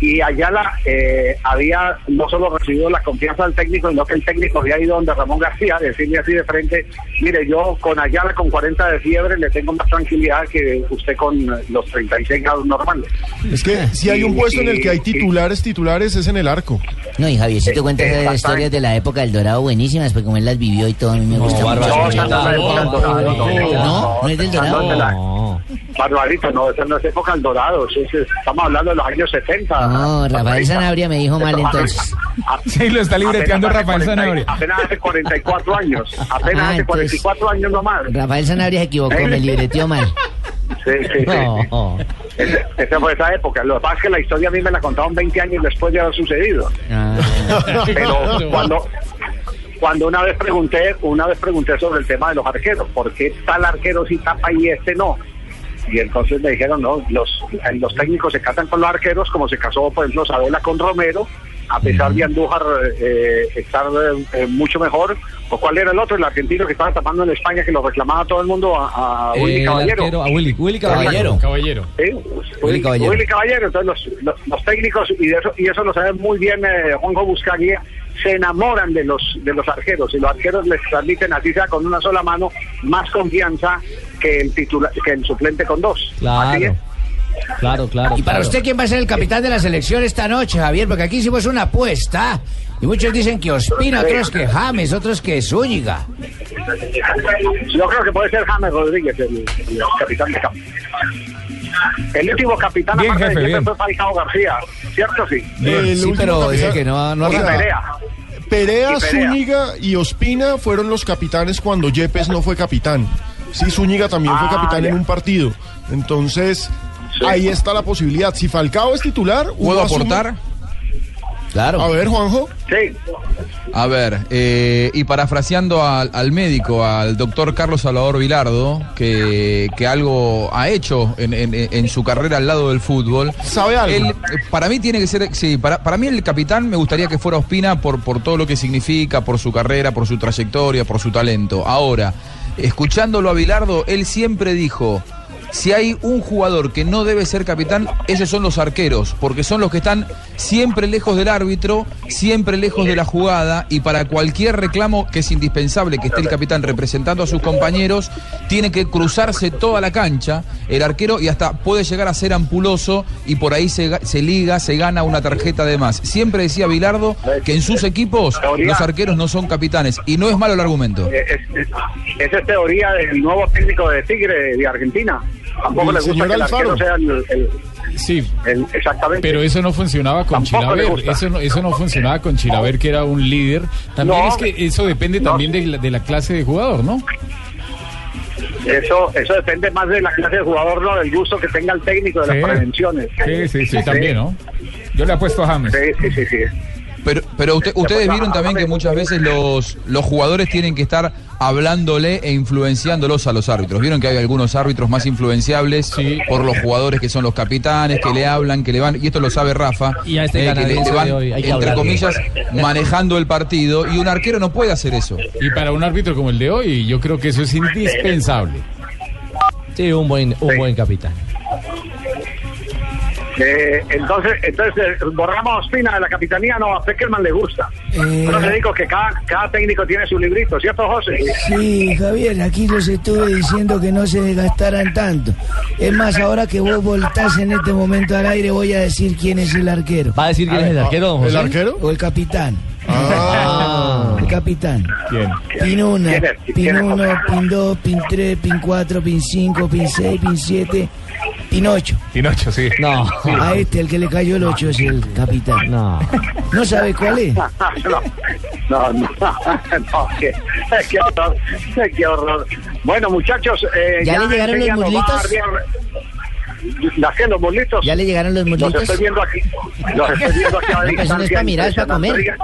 Y Ayala eh, había no solo recibido la confianza del técnico, sino que el técnico había ido donde Ramón García a decirle así de frente, mire, yo con Ayala con 40 de fiebre le tengo más tranquilidad que usted con eh, los 36 grados normales. Es que si hay un puesto en el que hay titulares, titulares es en el arco. No, y Javiercito cuenta esas Exactamente. historias de la época del Dorado buenísimas, porque como él las vivió y todo, a mí me gusta mucho. No, no Dorado, no, No, no es del de la- Barbarito, no, esa no es época del Dorado, estamos hablando de los años 70. No, Rafael Sanabria me dijo mal entonces. Sí, lo está libreteando Rafael 40 Zanabria. Apenas hace 44 años, apenas Ah, hace entonces- 44 años nomás. Rafael Sanabria se equivocó, me libreteó mal. Sí, sí, sí. Ese- Esa fue esa época. Lo que pasa es que la historia a mí me la contaron 20 años después de haber sucedido. Ah. Pero cuando, cuando una vez pregunté, una vez pregunté sobre el tema de los arqueros, ¿por qué tal arquero sí tapa y este no? Y entonces me dijeron, no, los, los técnicos se casan con los arqueros, como se casó, por ejemplo, Sabela con Romero, a pesar de Andújar eh, estar eh, mucho mejor. ¿O cuál era el otro? El argentino que estaba tapando en España, que lo reclamaba todo el mundo a, a Willy Caballero. arquero, a Willy, Willy Caballero. Caballero. Sí, Willy, Caballero. Willy Caballero. Entonces los, los- los técnicos, y, de eso, y eso lo sabe muy bien eh, Juanjo Buscaguía, se enamoran de los de los arqueros y los arqueros les transmiten, así sea con una sola mano, más confianza que el titular, que el suplente con dos. Así Claro. es. Claro, claro. ¿Y para claro. usted quién va a ser el capitán de la selección esta noche, Javier? Porque aquí hicimos una apuesta y muchos dicen que Ospina, otros que James, otros que Zúñiga. Yo creo que puede ser James Rodríguez, el, el capitán de campo. El último capitán Bien, aparte jefe, de bien. Fue Falcao García, ¿cierto? Sí. El sí, último pero dice que no, no Perea. Perea, Y Perea. Zúñiga y Ospina fueron los capitanes cuando Yepes no fue capitán. Sí, Zúñiga también fue Ah, capitán ya. en un partido. Entonces, ahí está la posibilidad. Si Falcao es titular, ¿Puedo asume- aportar? Claro. A ver, Juanjo. Sí. A ver, eh, y parafraseando al, al médico, al doctor Carlos Salvador Vilardo, que, que algo ha hecho en, en- en su carrera al lado del fútbol. ¿Sabe algo? Él, para mí tiene que ser, sí, para, para mí el capitán me gustaría que fuera Ospina por, por todo lo que significa, por su carrera, por su trayectoria, por su talento. Ahora, escuchándolo a Vilardo, él siempre dijo, si hay un jugador que no debe ser capitán, esos son los arqueros, porque son los que están siempre lejos del árbitro, siempre lejos de la jugada, y para cualquier reclamo que es indispensable que esté el capitán representando a sus compañeros, tiene que cruzarse toda la cancha, el arquero, y hasta puede llegar a ser ampuloso, y por ahí se, ga- se liga, se gana una tarjeta de más. Siempre decía Bilardo que en sus equipos los arqueros no son capitanes, y no es malo el argumento. Eh, es- es- Esa es teoría del nuevo técnico de Tigre de Argentina. Tampoco El le gusta señor que el arquero Alfaro. sea el, el- Sí, el- exactamente. pero eso no funcionaba con Tampoco Chilaver. Eso no, eso no funcionaba con Chilaver, que era un líder. También No, es que eso depende también de la, de la clase de jugador, ¿no? Eso, eso depende más de la clase de jugador, no del gusto que tenga el técnico, de Sí. las prevenciones. Sí, sí, sí, también, ¿no? Yo le apuesto a James. Sí, sí, sí, sí. Pero, pero usted- ustedes vieron también que muchas veces los, los jugadores tienen que estar hablándole e influenciándolos a los árbitros. Vieron que hay algunos árbitros más influenciables por los jugadores que son los capitanes, que le hablan, que le van, y esto lo sabe Rafa, Y a este eh, que le, van, hoy entre hablarle. comillas, manejando el partido, y un arquero no puede hacer eso. Y para un árbitro como el de hoy, yo creo que eso es indispensable. Sí, un buen, un buen capitán. Eh, entonces, entonces eh, borramos a Ospina de la capitanía, no, a Peckerman le gusta. Eh. Pero te digo que cada, cada técnico tiene su librito, ¿cierto, José? Sí, Javier, aquí los estuve diciendo que no se desgastaran tanto. Es más, ahora que vos voltás en este momento al aire, voy a decir quién es el arquero. ¿Va a decir quién es el arquero, don ¿El José? arquero? O el capitán. Ah. El capitán. ¿Quién? Pin 1, ¿Quién es? pin ¿Quién es? 1, pin 2, pin 3, pin 4, pin 5, pin 6, pin 7, pin 8. Pinocho, sí. No. A este, el que le cayó el 8 es el capitán. No. ¿No sabe cuál es? no, no, no, no, qué, qué horror, qué horror. Bueno, muchachos, eh, ¿Ya le llegaron los muslitos? dar bien- ¿Las qué, los muslitos? ¿Ya le llegaron los Los muslitos? estoy viendo aquí. Los estoy viendo aquí a No, eso no es para mirar, es para comer.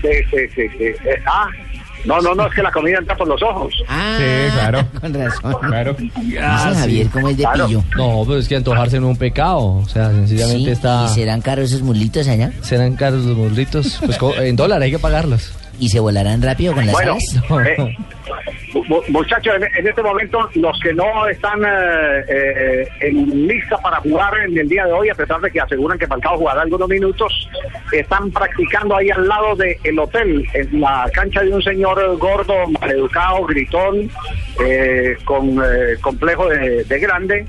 Sí, sí, sí, sí. Eh, ah, no, no, no, es que la comida entra por los ojos. Ah, Sí, claro. con razón. Claro. Dice Javier, ¿cómo es de Claro. pillo? No, pero es que antojarse no es un pecado. O sea, sencillamente Sí, está. ¿Y serán caros esos mulitos allá? Serán caros los muslitos. Pues en dólar hay que pagarlos. ¿Y se volarán rápido con las Bueno, eh, muchachos, en, este momento los que no están eh, eh, en lista para jugar en el día de hoy, a pesar de que aseguran que Falcao jugará algunos minutos, están practicando ahí al lado del hotel, en la cancha de un señor gordo, maleducado, gritón, eh, con eh, complejo de, de grande,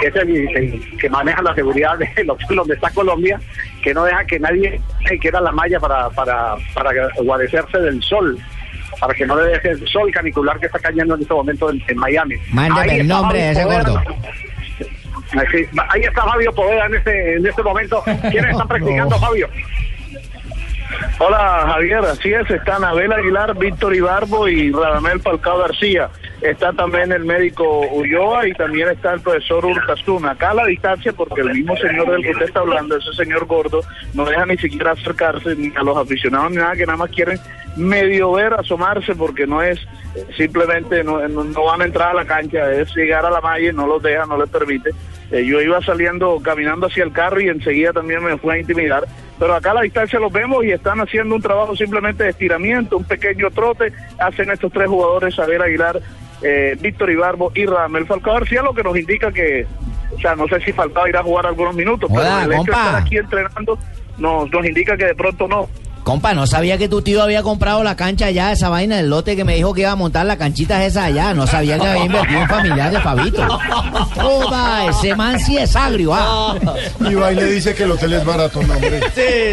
que es el, el que maneja la seguridad del hotel donde está Colombia, que no deja que nadie quiera la malla para, para, para guarecerse del sol para que no le deje el sol canicular que está cayendo en este momento en, en Miami. Mándame Ahí el nombre de ese gordo. Sí, ahí está Fabio Poveda en este, en este momento. ¿Quiénes están practicando, Fabio? Hola Javier, así es, están Abel Aguilar, Víctor Ibarbo y Radamel Falcao García. Está también el médico Ulloa y también está el profesor Urtasun. Acá a la distancia, porque el mismo señor del que usted está hablando, ese señor gordo, no deja ni siquiera acercarse ni a los aficionados ni nada, que nada más quieren medio ver, asomarse, porque no es simplemente, no, no- van a entrar a la cancha, es llegar a la malla y no los deja, no les permite. Eh, yo iba saliendo, caminando hacia el carro y enseguida también me fue a intimidar. Pero acá a la distancia los vemos y están haciendo un trabajo simplemente de estiramiento, un pequeño trote, hacen estos tres jugadores, Javier Aguilar, eh, Víctor Ibarbo y Radamel Falcao García, lo que nos indica que, o sea, no sé si Falcao irá a jugar algunos minutos, Hola, pero el hecho de estar aquí entrenando nos, nos indica que de pronto no. Compa, no sabía que tu tío había comprado la cancha allá, esa vaina del lote que me dijo que iba a montar la canchita esa allá. No sabía que había invertido en familiar de Fabito. Joda, ese man sí es agrio, ah. Y va y le dice que el hotel es barato, no, hombre.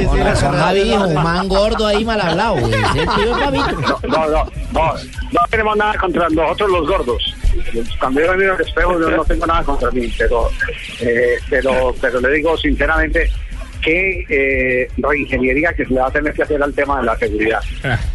Con razón, Javi, hijo, un man gordo ahí mal hablado, güey. Ese es tío de Fabito. No, no, no, no tenemos nada contra nosotros los gordos. Cuando yo me miro al espejo, yo no tengo nada contra mí, pero, eh, pero, pero le digo sinceramente que eh, reingeniería que se le va a tener que hacer al tema de la seguridad.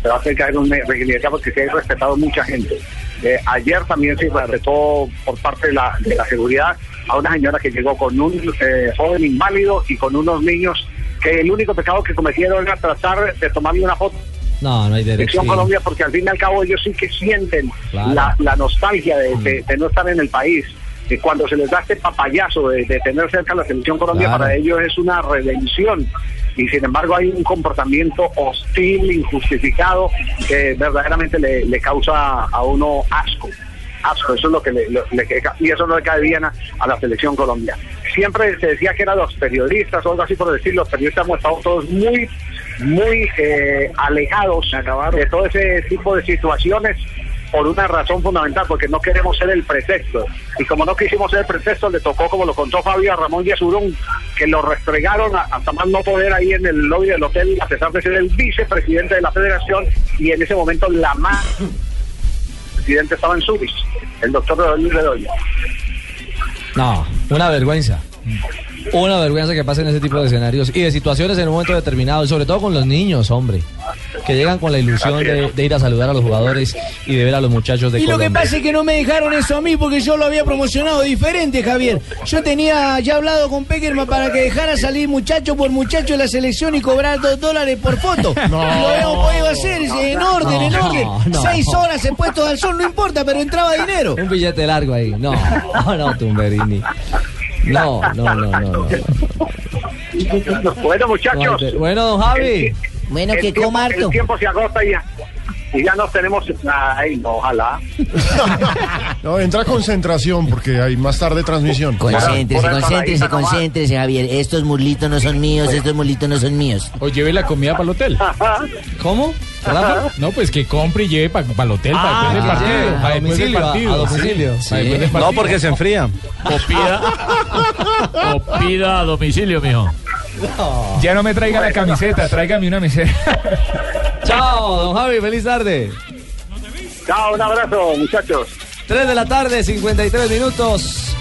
Se va a tener que hacer una reingeniería porque se ha respetado mucha gente. Eh, ayer también se respetó por parte de la, de la seguridad a una señora que llegó con un eh, joven inválido y con unos niños que el único pecado que cometieron era tratar de tomarle una foto No, no hay derecho. Selección Colombia porque al fin y al cabo ellos sí que sienten Claro. la, la nostalgia de, de- de no estar en el país. Cuando se les da este papayazo de, de tener cerca a la Selección Colombia, Claro. para ellos es una redención. Y sin embargo hay un comportamiento hostil, injustificado, que verdaderamente le, le causa a uno asco. Asco, eso es lo que le, lo- le- y eso no le cae bien a, a la selección Colombia. Siempre se decía que eran los periodistas o algo así por decir, los periodistas hemos estado todos muy muy eh, alejados de todo ese tipo de situaciones por una razón fundamental, porque no queremos ser el pretexto. Y como no quisimos ser el pretexto, le tocó, como lo contó Fabio, a Ramón Yesurún, que lo restregaron hasta más no poder ahí en el lobby del hotel, a pesar de ser el vicepresidente de la federación, y en ese momento la más presidente estaba en Zurich, el doctor Luis Bedoya. No, una vergüenza. Una vergüenza que pasen ese tipo de escenarios y de situaciones en un momento determinado, y sobre todo con los niños, hombre, que llegan con la ilusión de, de ir a saludar a los jugadores y de ver a los muchachos de Y lo que pasa es que no me dejaron eso a mí porque yo lo había promocionado diferente, Javier. Yo tenía ya hablado con Peckerman para que dejara salir muchacho por muchacho de la selección y cobrar dos dólares por foto. No. Y lo habíamos podido hacer en orden, en orden. no. Seis horas en puestos al sol, no importa, pero entraba dinero. Un billete largo ahí. No, no, Tumberini. No, no, no, no. no. Bueno, muchachos. Bueno, don Javi. Bueno, que coma harto. El tiempo se agota ya, y ya nos tenemos. Ay, no, ojalá. No, entra concentración porque hay más tarde transmisión. Concéntrese, concéntrese, concéntrese, Javier. Estos muslitos no son míos, estos muslitos no son míos. O lleve la comida para el hotel. ¿Cómo? No, pues que compre y lleve para el hotel para Ah, después del que partido. para después del partido. a domicilio. Sí, del partido. No, porque se enfría. O pida, o pida a domicilio, mijo. Ya no me traiga la camiseta, tráigame una misera. Chao, don Javi, feliz tarde. Chao, un abrazo, muchachos. 3 de la tarde, 53 minutos.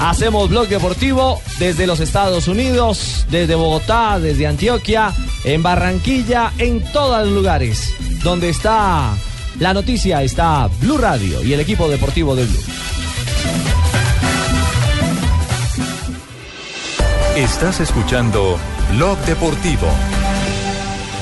Hacemos blog deportivo desde los Estados Unidos, desde Bogotá, desde Antioquia, en Barranquilla, en todos los lugares. Donde está la noticia, está Blue Radio y el equipo deportivo de Blue. Estás escuchando Blog Deportivo.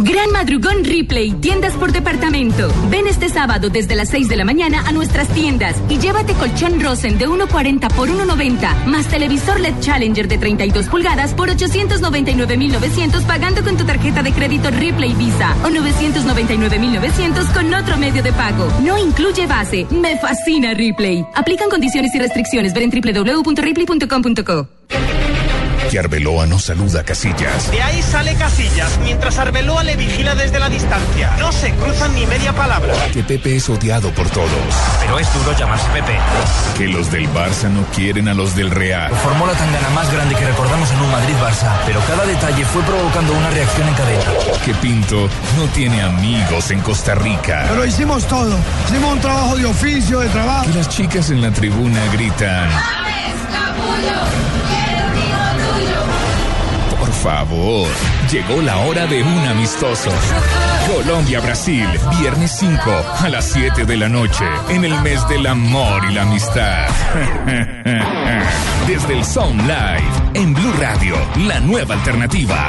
Gran Madrugón Ripley, tiendas por departamento. Ven este sábado desde las 6 de la mañana a nuestras tiendas y llévate colchón Rosen de 1.40 por 1.90, más televisor LED Challenger de 32 pulgadas por 899.900 pagando con tu tarjeta de crédito Ripley Visa o 999.900 con otro medio de pago. No incluye base. Me fascina Ripley. Aplican condiciones y restricciones. Ver en www.ripley.com.co. que Arbeloa no saluda a Casillas. De ahí sale Casillas, mientras Arbeloa le vigila desde la distancia. No se cruzan ni media palabra. Que Pepe es odiado por todos. Pero es duro llamarse Pepe. Que los del Barça no quieren a los del Real. Formó la tangana más grande que recordamos en un Madrid-Barça, pero cada detalle fue provocando una reacción en cadena. Que Pinto no tiene amigos en Costa Rica. Pero hicimos todo. Hicimos un trabajo de oficio, de trabajo. Que las chicas en la tribuna gritan. Por favor, llegó la hora de un amistoso. Colombia-Brasil, viernes 5 a las 7 de la noche, en el mes del amor y la amistad. Desde el Sound Live, en Blue Radio, la nueva alternativa.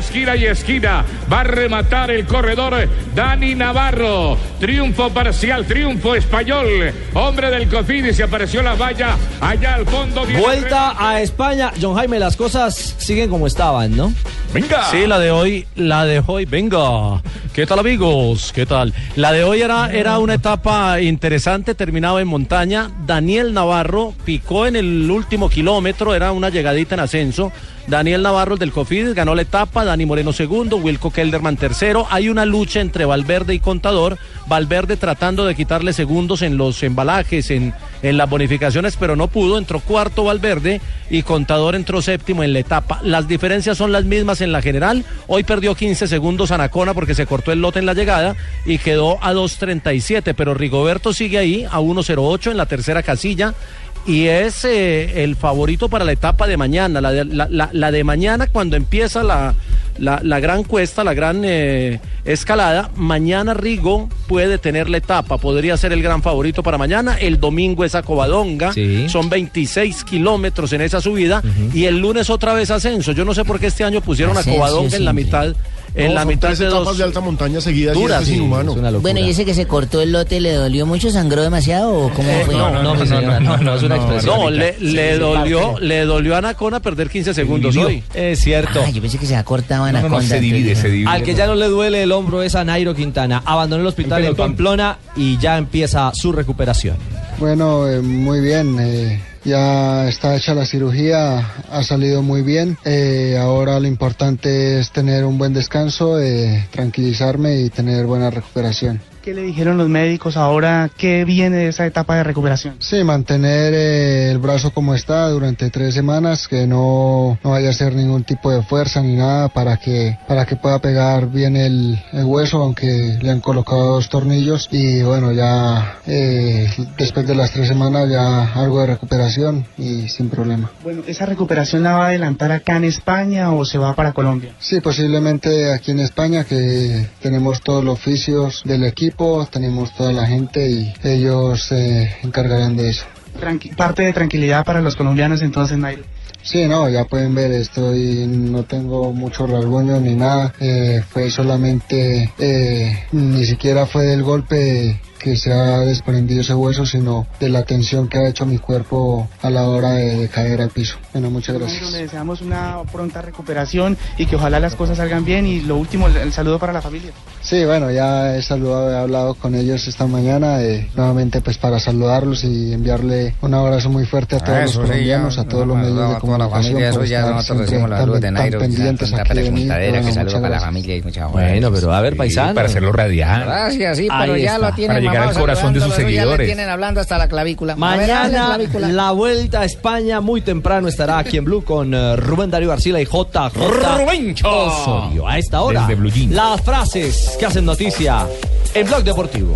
Esquina y esquina va a rematar el corredor Dani Navarro. Triunfo parcial, triunfo español. Hombre del Cofidis se apareció la valla allá al fondo. Vuelta a España. John Jaime, las cosas siguen como estaban, ¿no? Venga. Sí, la de hoy, la de hoy, venga. ¿Qué tal amigos? ¿Qué tal? La de hoy era, era una etapa interesante, terminaba en montaña. Daniel Navarro picó en el último kilómetro, era una llegadita en ascenso. Daniel Navarro, el del Cofidis, ganó la etapa, Dani Moreno segundo, Wilco Kelderman tercero. Hay una lucha entre Valverde y Contador. Valverde tratando de quitarle segundos en los embalajes, en, en las bonificaciones, pero no pudo. Entró cuarto Valverde y Contador entró séptimo en la etapa. Las diferencias son las mismas en la general. Hoy perdió 15 segundos Anacona porque se cortó el lote en la llegada y quedó a 2.37, pero Rigoberto sigue ahí a 1.08 en la tercera casilla y es eh, el favorito para la etapa de mañana, la de, la, la- la de mañana cuando empieza la, la, gran cuesta, la gran eh, escalada. Mañana Rigo puede tener la etapa, podría ser el gran favorito para mañana. El domingo es a Covadonga, son 26 kilómetros en esa subida y el lunes otra vez ascenso. Yo no sé por qué este año pusieron a Ascenso, Covadonga en la mitad. En No, la mitad de etapas dos de alta montaña seguidas y duras, eso es sí, inhumano. es. Bueno, ¿y ese que se cortó el lote le dolió mucho? ¿Sangró demasiado o cómo fue? mi señora, no, no, es una expresión. No, le, le dolió, le dolió a Anacona perder 15 segundos hoy. Es cierto. Ah, yo pensé que se ha cortado No, no, no, Anaconda. se divide, se no. divide. Al que ya no le duele el hombro es a Nairo Quintana. Abandonó el hospital en Pamplona y ya empieza su recuperación. Bueno, eh, muy bien. eh, ya está hecha la cirugía, ha salido muy bien. eh, ahora lo importante es tener un buen descanso, eh, tranquilizarme y tener buena recuperación. ¿Qué le dijeron los médicos ahora? ¿Qué viene de esa etapa de recuperación? Sí, mantener eh, el brazo como está durante tres semanas, que no, no vaya a hacer ningún tipo de fuerza ni nada para que, para que pueda pegar bien el, el hueso, aunque le han colocado dos tornillos. Y bueno, ya eh, después de las tres semanas ya algo de recuperación y sin problema. Bueno, ¿esa recuperación la va a adelantar acá en España o se va para Colombia? Sí, posiblemente aquí en España que tenemos todos los oficios del equipo, tenemos toda la gente y ellos se encargarán de eso. Tranqui- parte de tranquilidad para los colombianos entonces, Nairo. Sí, no, ya pueden ver, estoy, no tengo mucho rasguño ni nada, eh, fue solamente, eh, ni siquiera fue del golpe que se ha desprendido ese hueso, sino de la tensión que ha hecho mi cuerpo a la hora de, de caer al piso. Bueno, muchas gracias. le deseamos una pronta recuperación y que ojalá las cosas salgan bien y lo último, el, saludo para la familia. Sí, bueno, ya he saludado, he hablado con ellos esta mañana, eh, nuevamente pues para saludarlos y enviarle un abrazo muy fuerte a todos Ah, los sí, colombianos, ya, a todos los no, medios no, de la comunicación. familia, eso ya estar nosotros siempre decimos la tan- salud de Nairo, pendientes una aquí de mí. preguntadera, Bueno, que saludo muchas para la familia y muchas Bueno, pero a ver, Sí, paisano. para hacerlo radial. Gracias, sí, pero Ahí ya está. lo tienen Para llegar al corazón de sus Ya seguidores. le tienen hablando hasta la clavícula. A ver, hable, Mañana clavícula. la vuelta a España muy temprano estará aquí en Blue con eh, Rubén Darío Arcila y JJ Rubencho. Osorio. A esta hora, Desde Blue Jeans. las frases que hacen noticia en Blog Deportivo.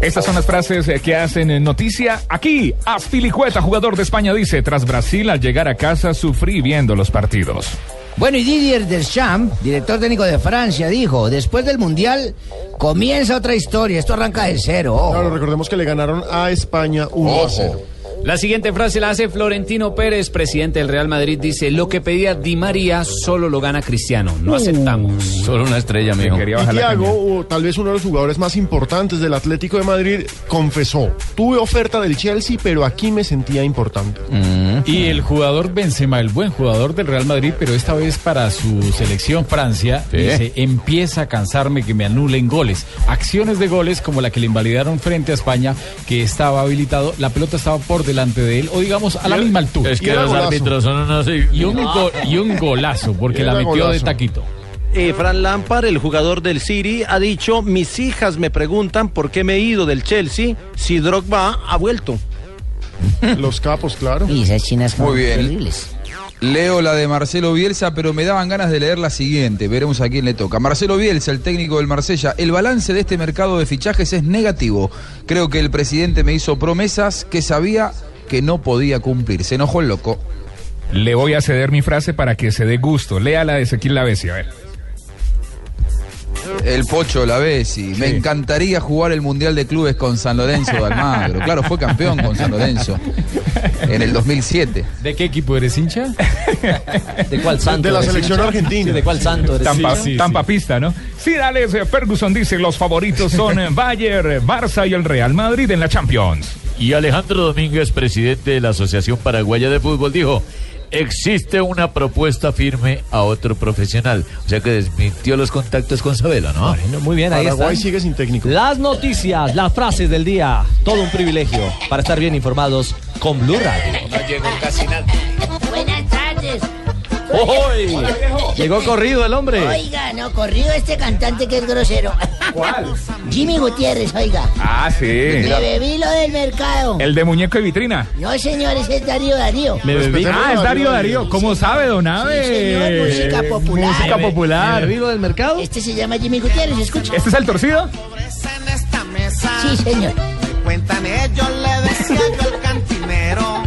Estas son las frases eh, que hacen eh, noticia aquí. Aspilicueta, jugador de España, dice, tras Brasil al llegar a casa sufrí viendo los partidos. Bueno, y Didier Deschamps, director técnico de Francia, dijo, después del Mundial comienza otra historia, esto arranca de cero. ojo. Claro, recordemos que le ganaron a España 1 a 0. La siguiente frase la hace Florentino Pérez, presidente del Real Madrid. Dice, lo que pedía Di María solo lo gana Cristiano. No aceptamos. Solo una estrella, mijo. Y Thiago, o tal vez uno de los jugadores más importantes del Atlético de Madrid, confesó, tuve oferta del Chelsea, pero aquí me sentía importante. Y el jugador Benzema, el buen jugador del Real Madrid, pero esta vez para su selección Francia, Sí. dice, empieza a cansarme que me anulen goles. Acciones de goles como la que le invalidaron frente a España, que estaba habilitado, la pelota estaba por delante de él, o digamos a la misma altura. Es que los árbitros son unos... Y un, go- y un golazo, porque la metió de taquito. Eh, Fran Lampard, el jugador del City, ha dicho, mis hijas me preguntan por qué me he ido del Chelsea si Drogba ha vuelto. Los capos, claro. Y esas chinas Muy bien. terribles. Leo la de Marcelo Bielsa, pero me daban ganas de leer la siguiente. Veremos a quién le toca. Marcelo Bielsa, el técnico del Marsella. El balance de este mercado de fichajes es negativo. Creo que el presidente me hizo promesas que sabía que no podía cumplir. Se enojó el loco. Le voy a ceder mi frase para que se dé gusto. Lea la de Ezequiel Lavesi, a ver. El Pocho la Bessi. Me encantaría jugar el Mundial de Clubes con San Lorenzo de Almagro. Claro, fue campeón con San Lorenzo en el 2007. ¿De qué equipo eres hincha? ¿De cuál santo? De la selección hincha? argentina. Sí, ¿De cuál santo eres Tan, pa- hincha? tan papista, ¿no? Sí, dale, ese Ferguson dice los favoritos son eh, Bayern, Barça y el Real Madrid en la Champions. Y Alejandro Domínguez, presidente de la Asociación Paraguaya de Fútbol, dijo, existe una propuesta firme a otro profesional. O sea que desmintió los contactos con Sabela, ¿no? Bueno, muy bien, ahí Paraguay están. sigue sin técnico. Las noticias, las frases del día, todo un privilegio para estar bien informados con Blue Radio. No llegó casi nada. Llegó corrido el hombre. Oiga, no, corrido este cantante que es grosero. ¿Cuál? Jimmy Gutiérrez, oiga. Ah, sí. Me bebí lo del mercado. El de muñeco y vitrina. No, señor, ese es Darío Darío. Me bebí. Ah, es Darío Darío. ¿Cómo sabe, don Ave? Señor, música popular. Música popular. lo del mercado? Este se llama Jimmy Gutiérrez, escucha. ¿Este es el torcido? Sí, señor. Cuentan ellos, le decía yo al cantinero.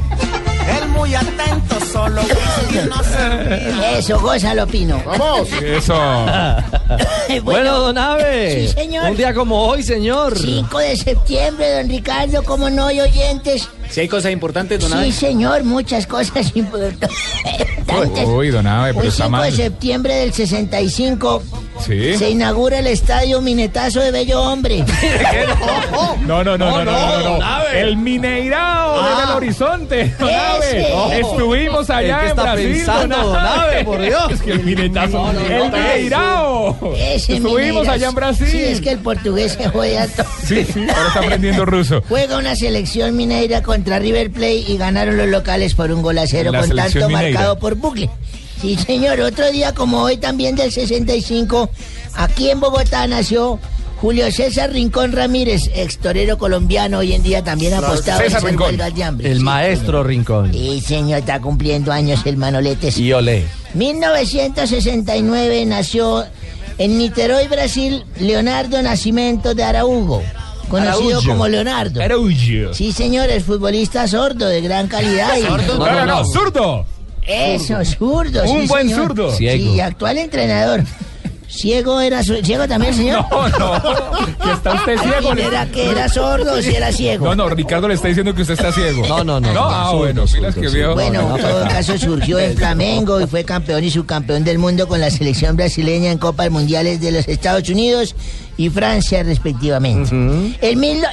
Muy atento, solo. Eso, gózalo, Pino. ¡Vamos! Eso. Bueno, don Ave. Sí, señor. Un día como hoy, señor. 5 de septiembre, don Ricardo, como no hay oyentes. Si hay cosas importantes, don Sí, señor, muchas cosas importantes. Uy, don Ave, pero está 5 de septiembre del 65 Sí. se inaugura el estadio Minetazo de Bello Hombre. No, no, no, no, no, no, don no. El Mineirao de Ah. Belo Horizonte, don Ese. Estuvimos ¿En allá qué en está Brasil, pensando, don Ave, por Dios? Es que el Minetazo. el Mineirao. Ese Estuvimos Mineiras. allá en Brasil. Sí, es que el portugués se jode a todo. Sí, sí, ahora está aprendiendo ruso. Juega una selección mineira contra River Plate y ganaron los locales por un gol a cero La con tanto mineira. marcado por Bucle. Sí, señor, otro día como hoy también del 65, aquí en Bogotá nació Julio César Rincón Ramírez, ex torero colombiano, hoy en día también apostado en César esas Rincón. de hambre. El Sí, maestro Rincón. Sí, señor, está cumpliendo años el Manoletes. Y olé. 1969 nació en Niterói, Brasil, Leonardo Nascimento de Araújo, conocido como Leonardo. Araújo. Sí, señor, es futbolista sordo de gran calidad. y- No, no, no, zurdo. Eso, zurdo. Un sí, buen señor. zurdo. Sí, Ciego. actual entrenador. Ciego era su- ciego también, señor. No, no. Que está usted ciego. ¿Quién era que era sordo o si era ciego? No, no, Ricardo le está diciendo que usted está ciego. No, no, no. No, ah, bueno, que vio. Bueno, en todo caso surgió en Flamengo y fue campeón y subcampeón del mundo con la selección brasileña en Copas Mundiales de los Estados Unidos y Francia respectivamente. El mil...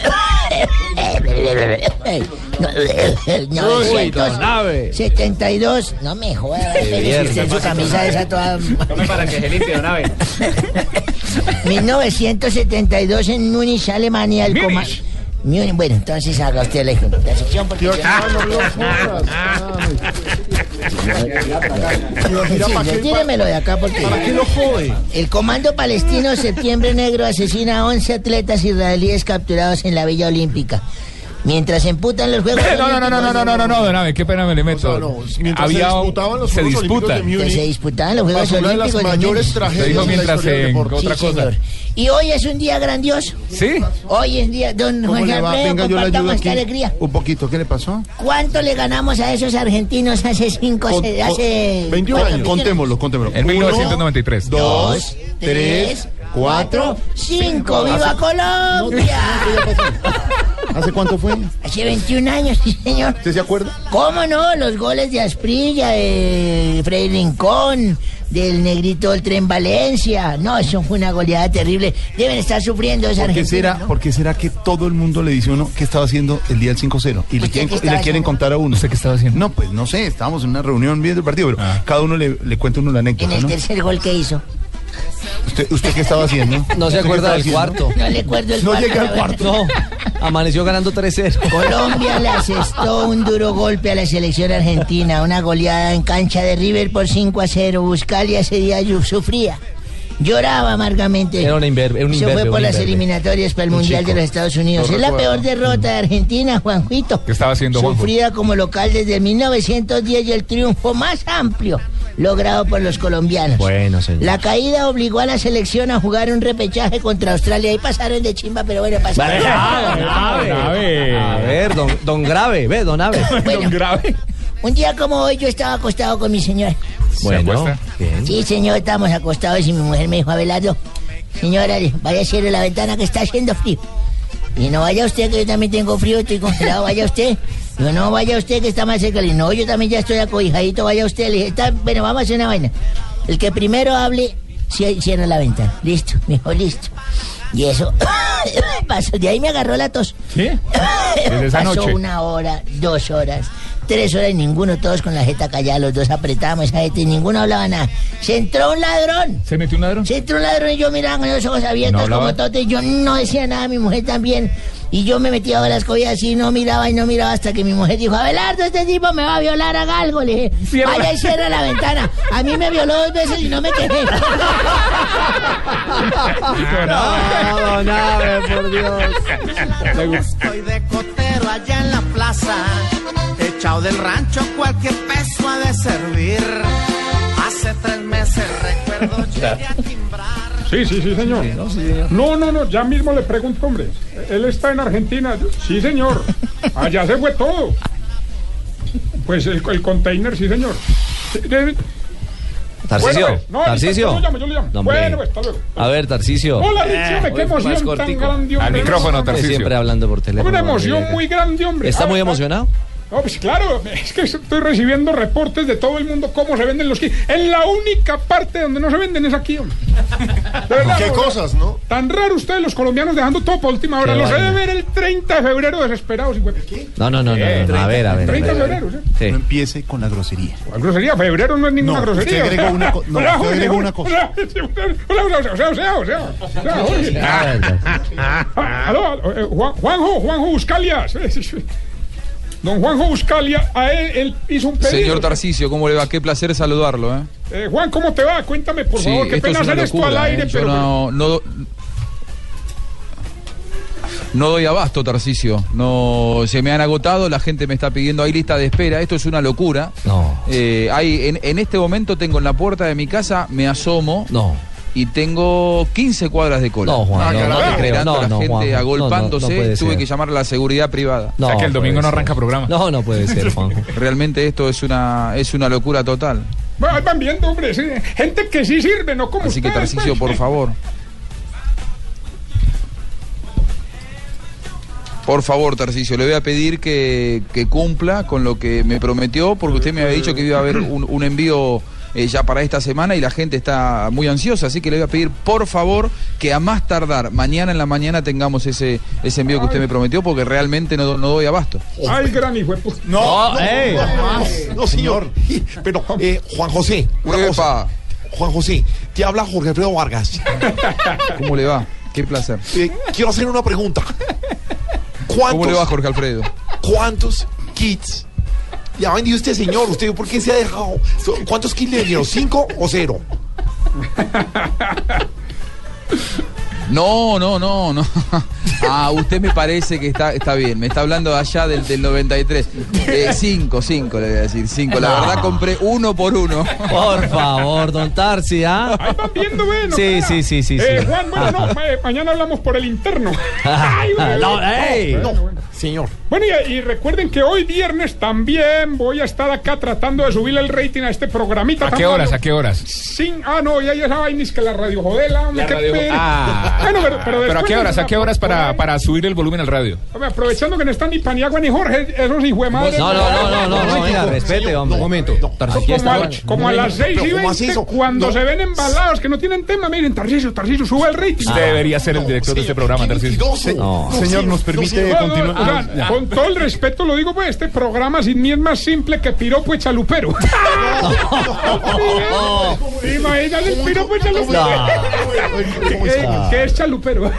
no- Uy, don Ave. 72, no me jodas, usted su camisa esa toda... Tome para que se limpie, don Abel. 1972 en Múnich, Alemania, el. Bueno, entonces haga usted la, la sección porque... ya- Sí, tírémelo de acá porque... ¿Para qué lo jode? El Comando Palestino Septiembre Negro asesina a 11 atletas israelíes capturados en la Villa Olímpica. Mientras se emputan los Juegos No, no, no, no, no, no, no, no, no, don Ave, qué pena me le meto. mientras se disputaban los se Juegos Olímpicos disputan. de Múnich, Que se disputaban los Juegos pasó una de las Olímpicos. de mayores tragedias Se dijo mientras del en otra Sí, cosa. señor. Y hoy es un día grandioso. ¿Sí? Hoy es día, don ¿Cómo Juan? Alfredo, compartamos esta alegría. Un poquito, ¿qué le pasó? ¿Cuánto le ganamos a esos argentinos hace cinco, Con- se- hace... 21 ¿cuánto? años. Contémoslo, contémoslo. En Uno, 1993. Dos, tres, cuatro, cinco. ¡Viva Colombia! ¿Hace cuánto fue? Hace 21 años, sí, señor. ¿Usted se acuerda? ¿Cómo no? Los goles de Asprilla, de Freddy Rincón, del negrito del tren Valencia. No, eso fue una goleada terrible. Deben estar sufriendo esa ¿Por qué, será, ¿Por qué será que todo el mundo le dice a uno qué estaba haciendo el día del 5-0? Y le ¿Usted quieren, qué y estaba le quieren haciendo? contar a uno. ¿Usted qué estaba haciendo? No, pues no sé, estábamos en una reunión viendo el partido, pero cada uno le, le cuenta uno la En anécdota, el ¿no? tercer gol que hizo. ¿Usted, ¿Usted qué estaba haciendo? No se ¿Usted qué acuerda del cuarto. No le acuerdo el No cuarto, llegué al la cuarto. No, amaneció ganando 3-0. Colombia le asestó un duro golpe a la selección argentina, una goleada en cancha de River por 5 a 0. Buscalia ese día sufría. Lloraba amargamente. Era un imberbe, fue por las eliminatorias para el Un Mundial chico. de los Estados Unidos. Es la peor derrota de Argentina, Juanjuito. ¿Qué estaba haciendo Juanjo? Sufrida como local desde 1910 y el triunfo más amplio logrado por los colombianos. Bueno, señor. La caída obligó a la selección a jugar un repechaje contra Australia. Ahí pasaron de chimba, pero bueno, pasaron. grave. A ver, don, don Grave, ve, don Ave. Bueno, Un día como hoy yo estaba acostado con mi señora. Bueno, bien. Sí, señor, estábamos acostados y mi mujer me dijo, Abelardo, señora, vaya a cierre la ventana que está haciendo frío. Y no vaya usted que yo también tengo frío, estoy congelado, vaya usted. Yo no vaya usted que está más cerca. Le dije, no, yo también ya estoy acobijadito, vaya usted. Le dije, está, bueno, vamos a hacer una vaina. El que primero hable, cie- cierra la ventana. Listo, me dijo, listo. Y eso pasó, de ahí me agarró la tos. ¿Sí? Desde esa Pasó noche. una hora, dos horas, tres horas y ninguno, todos con la jeta callada, los dos apretábamos esa jeta y ninguno hablaba nada. Se entró un ladrón. ¿Se metió un ladrón? Se entró un ladrón y yo miraba con los ojos ¿No abiertos hablaba? como todo y yo no decía nada, mi mujer también. Y yo me metía a las cobijas así, no miraba y no miraba hasta que mi mujer dijo, Abelardo, este tipo me va a violar, haga algo. Le dije, Cierra. vaya y cierra la ventana. A mí me violó dos veces y no me quejé. No, don Ave, por Dios. Estoy de cotero allá en la plaza, echado del rancho cualquier peso ha de servir. Hace tres meses recuerdo llegué a timbrar. Sí, sí, sí, señor. No, no, no, ya mismo le pregunto, hombre. Él está en Argentina. Sí, señor. Allá se fue todo. Pues el, el container, sí, señor. Tarcisio, Bueno, pues, no, Tarcisio. Yo llamo, yo lo llamo. No, bueno, pues, hasta luego. A ver, Tarcisio. Hola, Dicciones, qué Hoy fue más emoción tan grande, hombre. Al micrófono, Usted Tarcisio. Siempre hablando por teléfono. Una emoción muy grande, hombre. ¿Está muy emocionado? No, pues claro, es que estoy recibiendo reportes de todo el mundo cómo se venden los kits. En la única parte donde no se venden es aquí, hombre. De verdad, ¿Qué cosas, no? Tan raro ustedes los colombianos dejando todo por última hora. Qué Los he de ver el 30 de febrero desesperados. ¿Qué? No, no, no, no, no, no, A ver, a ver. a 30 de febrero, ¿sí? Sí. No empiece con la grosería. ¿Cuál grosería? Febrero no es ninguna No, grosería. usted agregó una co- no, Hola, usted Jorge, agregó hola, una cosa. Hola, hola, hola, o sea, o sea, o sea, o sea, Jorge. Aló, eh, Juan- Juanjo, Juanjo Buscalias. Don Juanjo Buscalia, a él, él hizo un pedido. Señor Tarcisio, ¿cómo le va? Qué placer saludarlo, ¿eh? Eh, Juan, ¿cómo te va? Cuéntame, por Sí, favor. Qué pena es hacer esto al aire, ¿eh? Yo pero... no, no, no doy abasto, Tarcisio. No, se me han agotado, la gente me está pidiendo, hay lista de espera, esto es una locura. No. Eh, hay, en, en este momento tengo en la puerta de mi casa, me asomo. No. Y tengo 15 cuadras de cola. No, Juan, no, no te creo. Esperando No, a la no, gente agolpándose, No, no, no tuve que llamar a la seguridad privada. No, o sea que el domingo no ser. arranca programa. No, no puede ser, Juanjo. Realmente esto es una, es una locura total. Van viendo, hombre, sí, gente que sí sirve, no como Así que ustedes, Tarcisio, pues. por favor. Por favor, Tarcisio, le voy a pedir que, que cumpla con lo que me prometió, porque usted me había dicho que iba a haber un, un envío eh, ya para esta semana y la gente está muy ansiosa, así que le voy a pedir, por favor, que a más tardar, mañana en la mañana tengamos ese, ese envío que usted me prometió, porque realmente no, no doy abasto. Ay, gran hijo. No, no, ey. no, más. No, señor. Pero, eh, Juan José, una cosa. Juan José, te habla Jorge Alfredo Vargas. ¿Cómo le va? Qué placer. Eh, quiero hacer una pregunta. ¿Cómo le va, Jorge Alfredo? ¿Cuántos kits le ha vendido este señor? ¿Usted por qué se ha dejado? ¿Cuántos kits le vendieron? ¿Cinco o cero? No, no, no, no. Ah, usted me parece que está, está bien. Me está hablando allá del, del 93. Eh, cinco, cinco, le voy a decir. Cinco. La No. verdad compré uno por uno. Por favor, don Tarsi, ¿ah? Ahí van viendo, ve, no Sí, crea. sí, sí, sí, Eh, sí. Juan, bueno, no, eh, mañana hablamos por el interno. Ay, bueno, No, bueno, bueno. señor. Bueno, y, y recuerden que hoy viernes también voy a estar acá tratando de subir el rating a este programita. ¿A qué horas? ¿A qué horas? Sin, ah, no, ya, ya esa vaina es que la radio jodela, La qué radio- pena. Ah. Bueno, pero, pero, ¿Pero a qué horas? ¿A qué horas para, para subir el volumen al radio? Hombre, aprovechando que no están ni Paniagua ni Jorge, esos hijos de madre. No, no, no, no, no, no, venga, respete, hombre. Un momento. Como, a, está. como a las 6 y 20, cuando se ven embalados que no tienen tema, miren, Tarcisio, Tarcisio, sube el rating. Usted debería ser el director de este programa, Tarcisio. Señor, ¿nos permite no, continuar? Ah, ya. con todo el respeto lo digo, pues este programa sin mí es más simple que piropo y chalupero. Imagínate el piropo y chalupero. ¿Qué, qué es chalupero?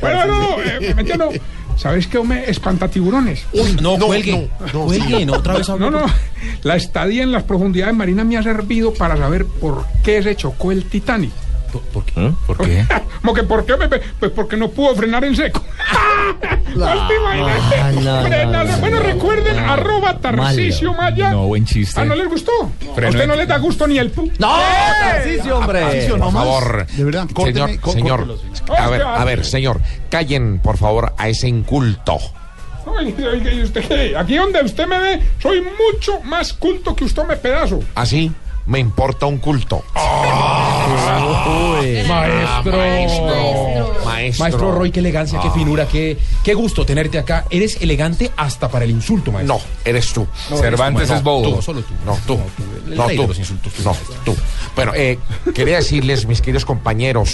Pero no, eh, ¿me entiendo? ¿Sabes qué, hombre? Espantatiburones. no, cuelgue. cuelgue, no, otra vez No, no. La estadía en las profundidades marinas me ha servido para saber por qué se chocó el Titanic. ¿Por qué? ¿Por qué? Como que por qué, me- pues porque no pudo frenar en seco. Ah, bueno, no, recuerden, no. arroba Tarcisio Maya. No, buen chiste. Ah, ¿no les gustó? ¿A usted no les da gusto ni el pu? ¡No, ¡Eh! Tarcisio, hombre! Tarcisio, Por no más. favor, De verdad, señor, córteme, có- señor, córtelo. a ver, a ver, señor, callen por favor a ese inculto. Oiga, oiga, ¿y usted qué? Aquí donde usted me ve, soy mucho más culto que usted me pedazo. Así me importa un culto. Maestro. Maestro. Maestro Roy, qué elegancia, qué finura, qué, qué gusto tenerte acá. Eres elegante hasta para el insulto, maestro. No, eres tú. No, Cervantes eres tú, es bobo. Tú, solo tú. No, tú. No, tú. de los insultos. No, tú. Bueno, eh, quería decirles, mis queridos compañeros,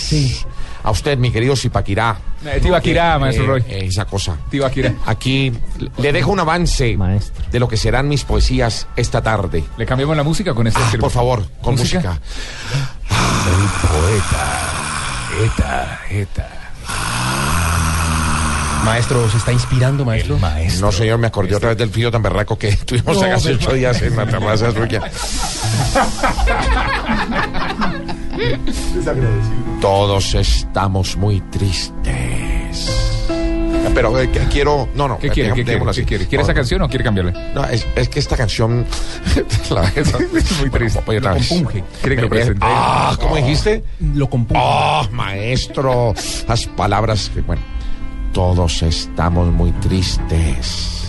a usted, mi querido Zipaquirá. Eh, Tibaquirá, que, maestro Roy. eh, esa cosa. Tibaquirá. Aquí le dejo un avance de lo que serán mis poesías esta tarde. ¿Le cambiamos la música con este Ah, por favor, con música. Eta, eta. Maestro, ¿se está inspirando, maestro? No, señor, me acordé otra vez del frío tan berraco que tuvimos No, hace ocho días en la terraza suya. Todos estamos muy tristes. Pero eh, que quiero. No, no. ¿Qué quiere? ¿Qué quiere? dejémoslo ¿Qué así. quiere? ¿Quiere No, esa no. canción o quiere cambiarle? No, es, es que esta canción. la es muy triste. Ah, ¿cómo dijiste? Lo compunge. Ah, maestro. Las palabras que, bueno. Todos estamos muy tristes.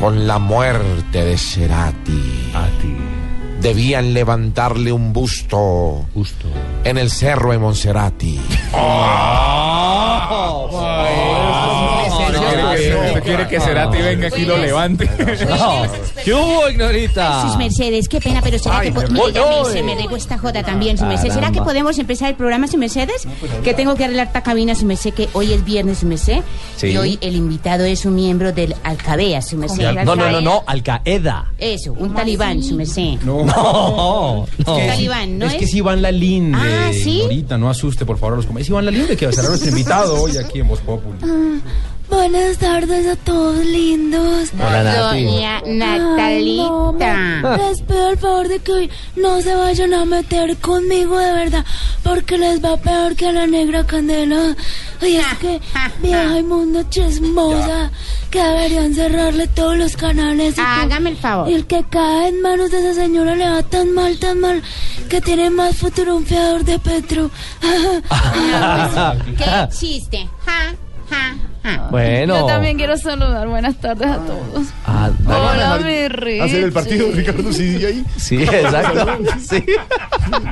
Con la muerte de Cerati. Debían levantarle un busto. En el cerro de Monserrati. ¿Usted quiere que- Cerati venga aquí y lo levante? ¿Qué hubo, Ignorita? Sus Mercedes, qué pena, pero será Ay, que me Mire, me- se me regó esta joda también, su merced. ¿Será que podemos empezar el programa, su Mercedes? Que tengo que arreglar esta cabina, su merced, que hoy es viernes, su merced. Sí. Y hoy el invitado es un miembro del Alcabea, su merced. No, no, no, no, Al Qaeda. Eso, un talibán, su merced. No, no. Un talibán, ¿no es es? que es Iván Lalinde. Ah, ¿sí? Ahorita, no asuste, por favor, a los comentarios. Es Iván Lalinde que será nuestro invitado hoy aquí en Voz Populi. Buenas tardes a todos lindos. Hola, Nati. Doña Ay, no, Natalita. les pido el favor de que hoy no se vayan a meter conmigo de verdad, porque les va peor que a la negra candela. Ay, es que vieja inmunda chismosa, que deberían cerrarle todos los canales. y Hágame el favor. Y el que cae en manos de esa señora le va tan mal, tan mal, que tiene más futuro un fiador de Petro. Qué chiste. Ja, ja. Bueno. Yo también quiero saludar. Buenas tardes a todos. Ah, Hola, mi Richie. Hacer el partido, Ricardo, sí, ahí. Sí, exacto. Sí.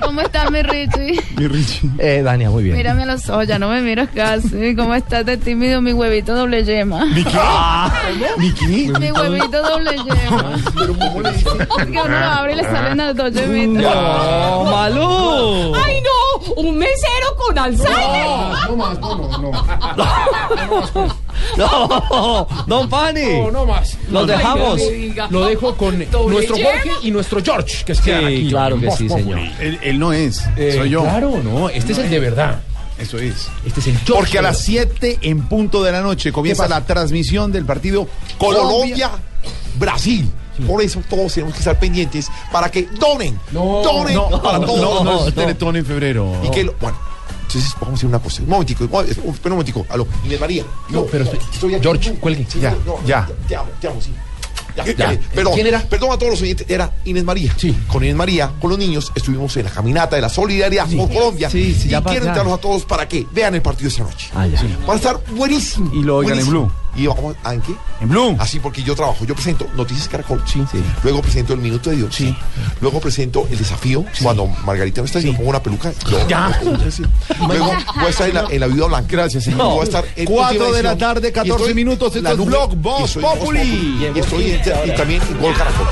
¿Cómo estás, mi Richie? Mi Richie. Eh, Dania, muy bien. Mírame a los ojos, ya no me miras casi. ¿Cómo estás de tímido, mi huevito doble yema? ¿Mi qué? ¿Mi qué? Mi huevito doble yema. Que uno lo abre y le salen las dos yemitas. No, Malú. ¡Ay, no! ¡Un mesero con Alzheimer! No más, no, no, no. No, Don Pani. No, no más. Los dejamos. Lo dejo con nuestro Jorge y nuestro George, que es que Sí, claro que sí, señor. Él, él no es, Eh, soy yo. Claro, no, este es el de verdad. Eso es. Este es el George. Porque a las 7 en punto de la noche comienza la transmisión del partido Colombia-Brasil. Por eso todos tenemos que estar pendientes para que donen. donen No, para no, todos. no, no, los- Teletón en febrero. Y que lo- bueno, entonces vamos a decir una cosa. Un momentico, un un momentico. Aló, Inés María. No, pero estoy- estoy aquí. George, cuelgue. Sí, Ya, no, ya. Te amo, te amo, sí. ya, Ya. ya. Perdón, ¿Quién era? Perdón a todos los oyentes. Era Inés María. Sí. Con Inés María, con los niños, estuvimos en la caminata de la solidaridad por Colombia. Sí, sí, y ya quiero invitarlos a todos para que vean el partido esta noche. Va a estar buenísimo. Y lo oigan en. Blue. Y vamos, ¿a en qué? En Blue. Así porque yo trabajo. Yo presento Noticias Caracol. Luego presento El Minuto de Dios. Luego presento El Desafío. Cuando Margarita no está, yo pongo una peluca. yo- Ya. Sí. Luego voy a estar en la, en la Viuda Blanca. Gracias, señor. Voy a estar en Cuatro Última de la tarde, Y 14 estoy minutos. Esto es Blog y Voz Populi. Y estoy en- y también en Gol Caracol.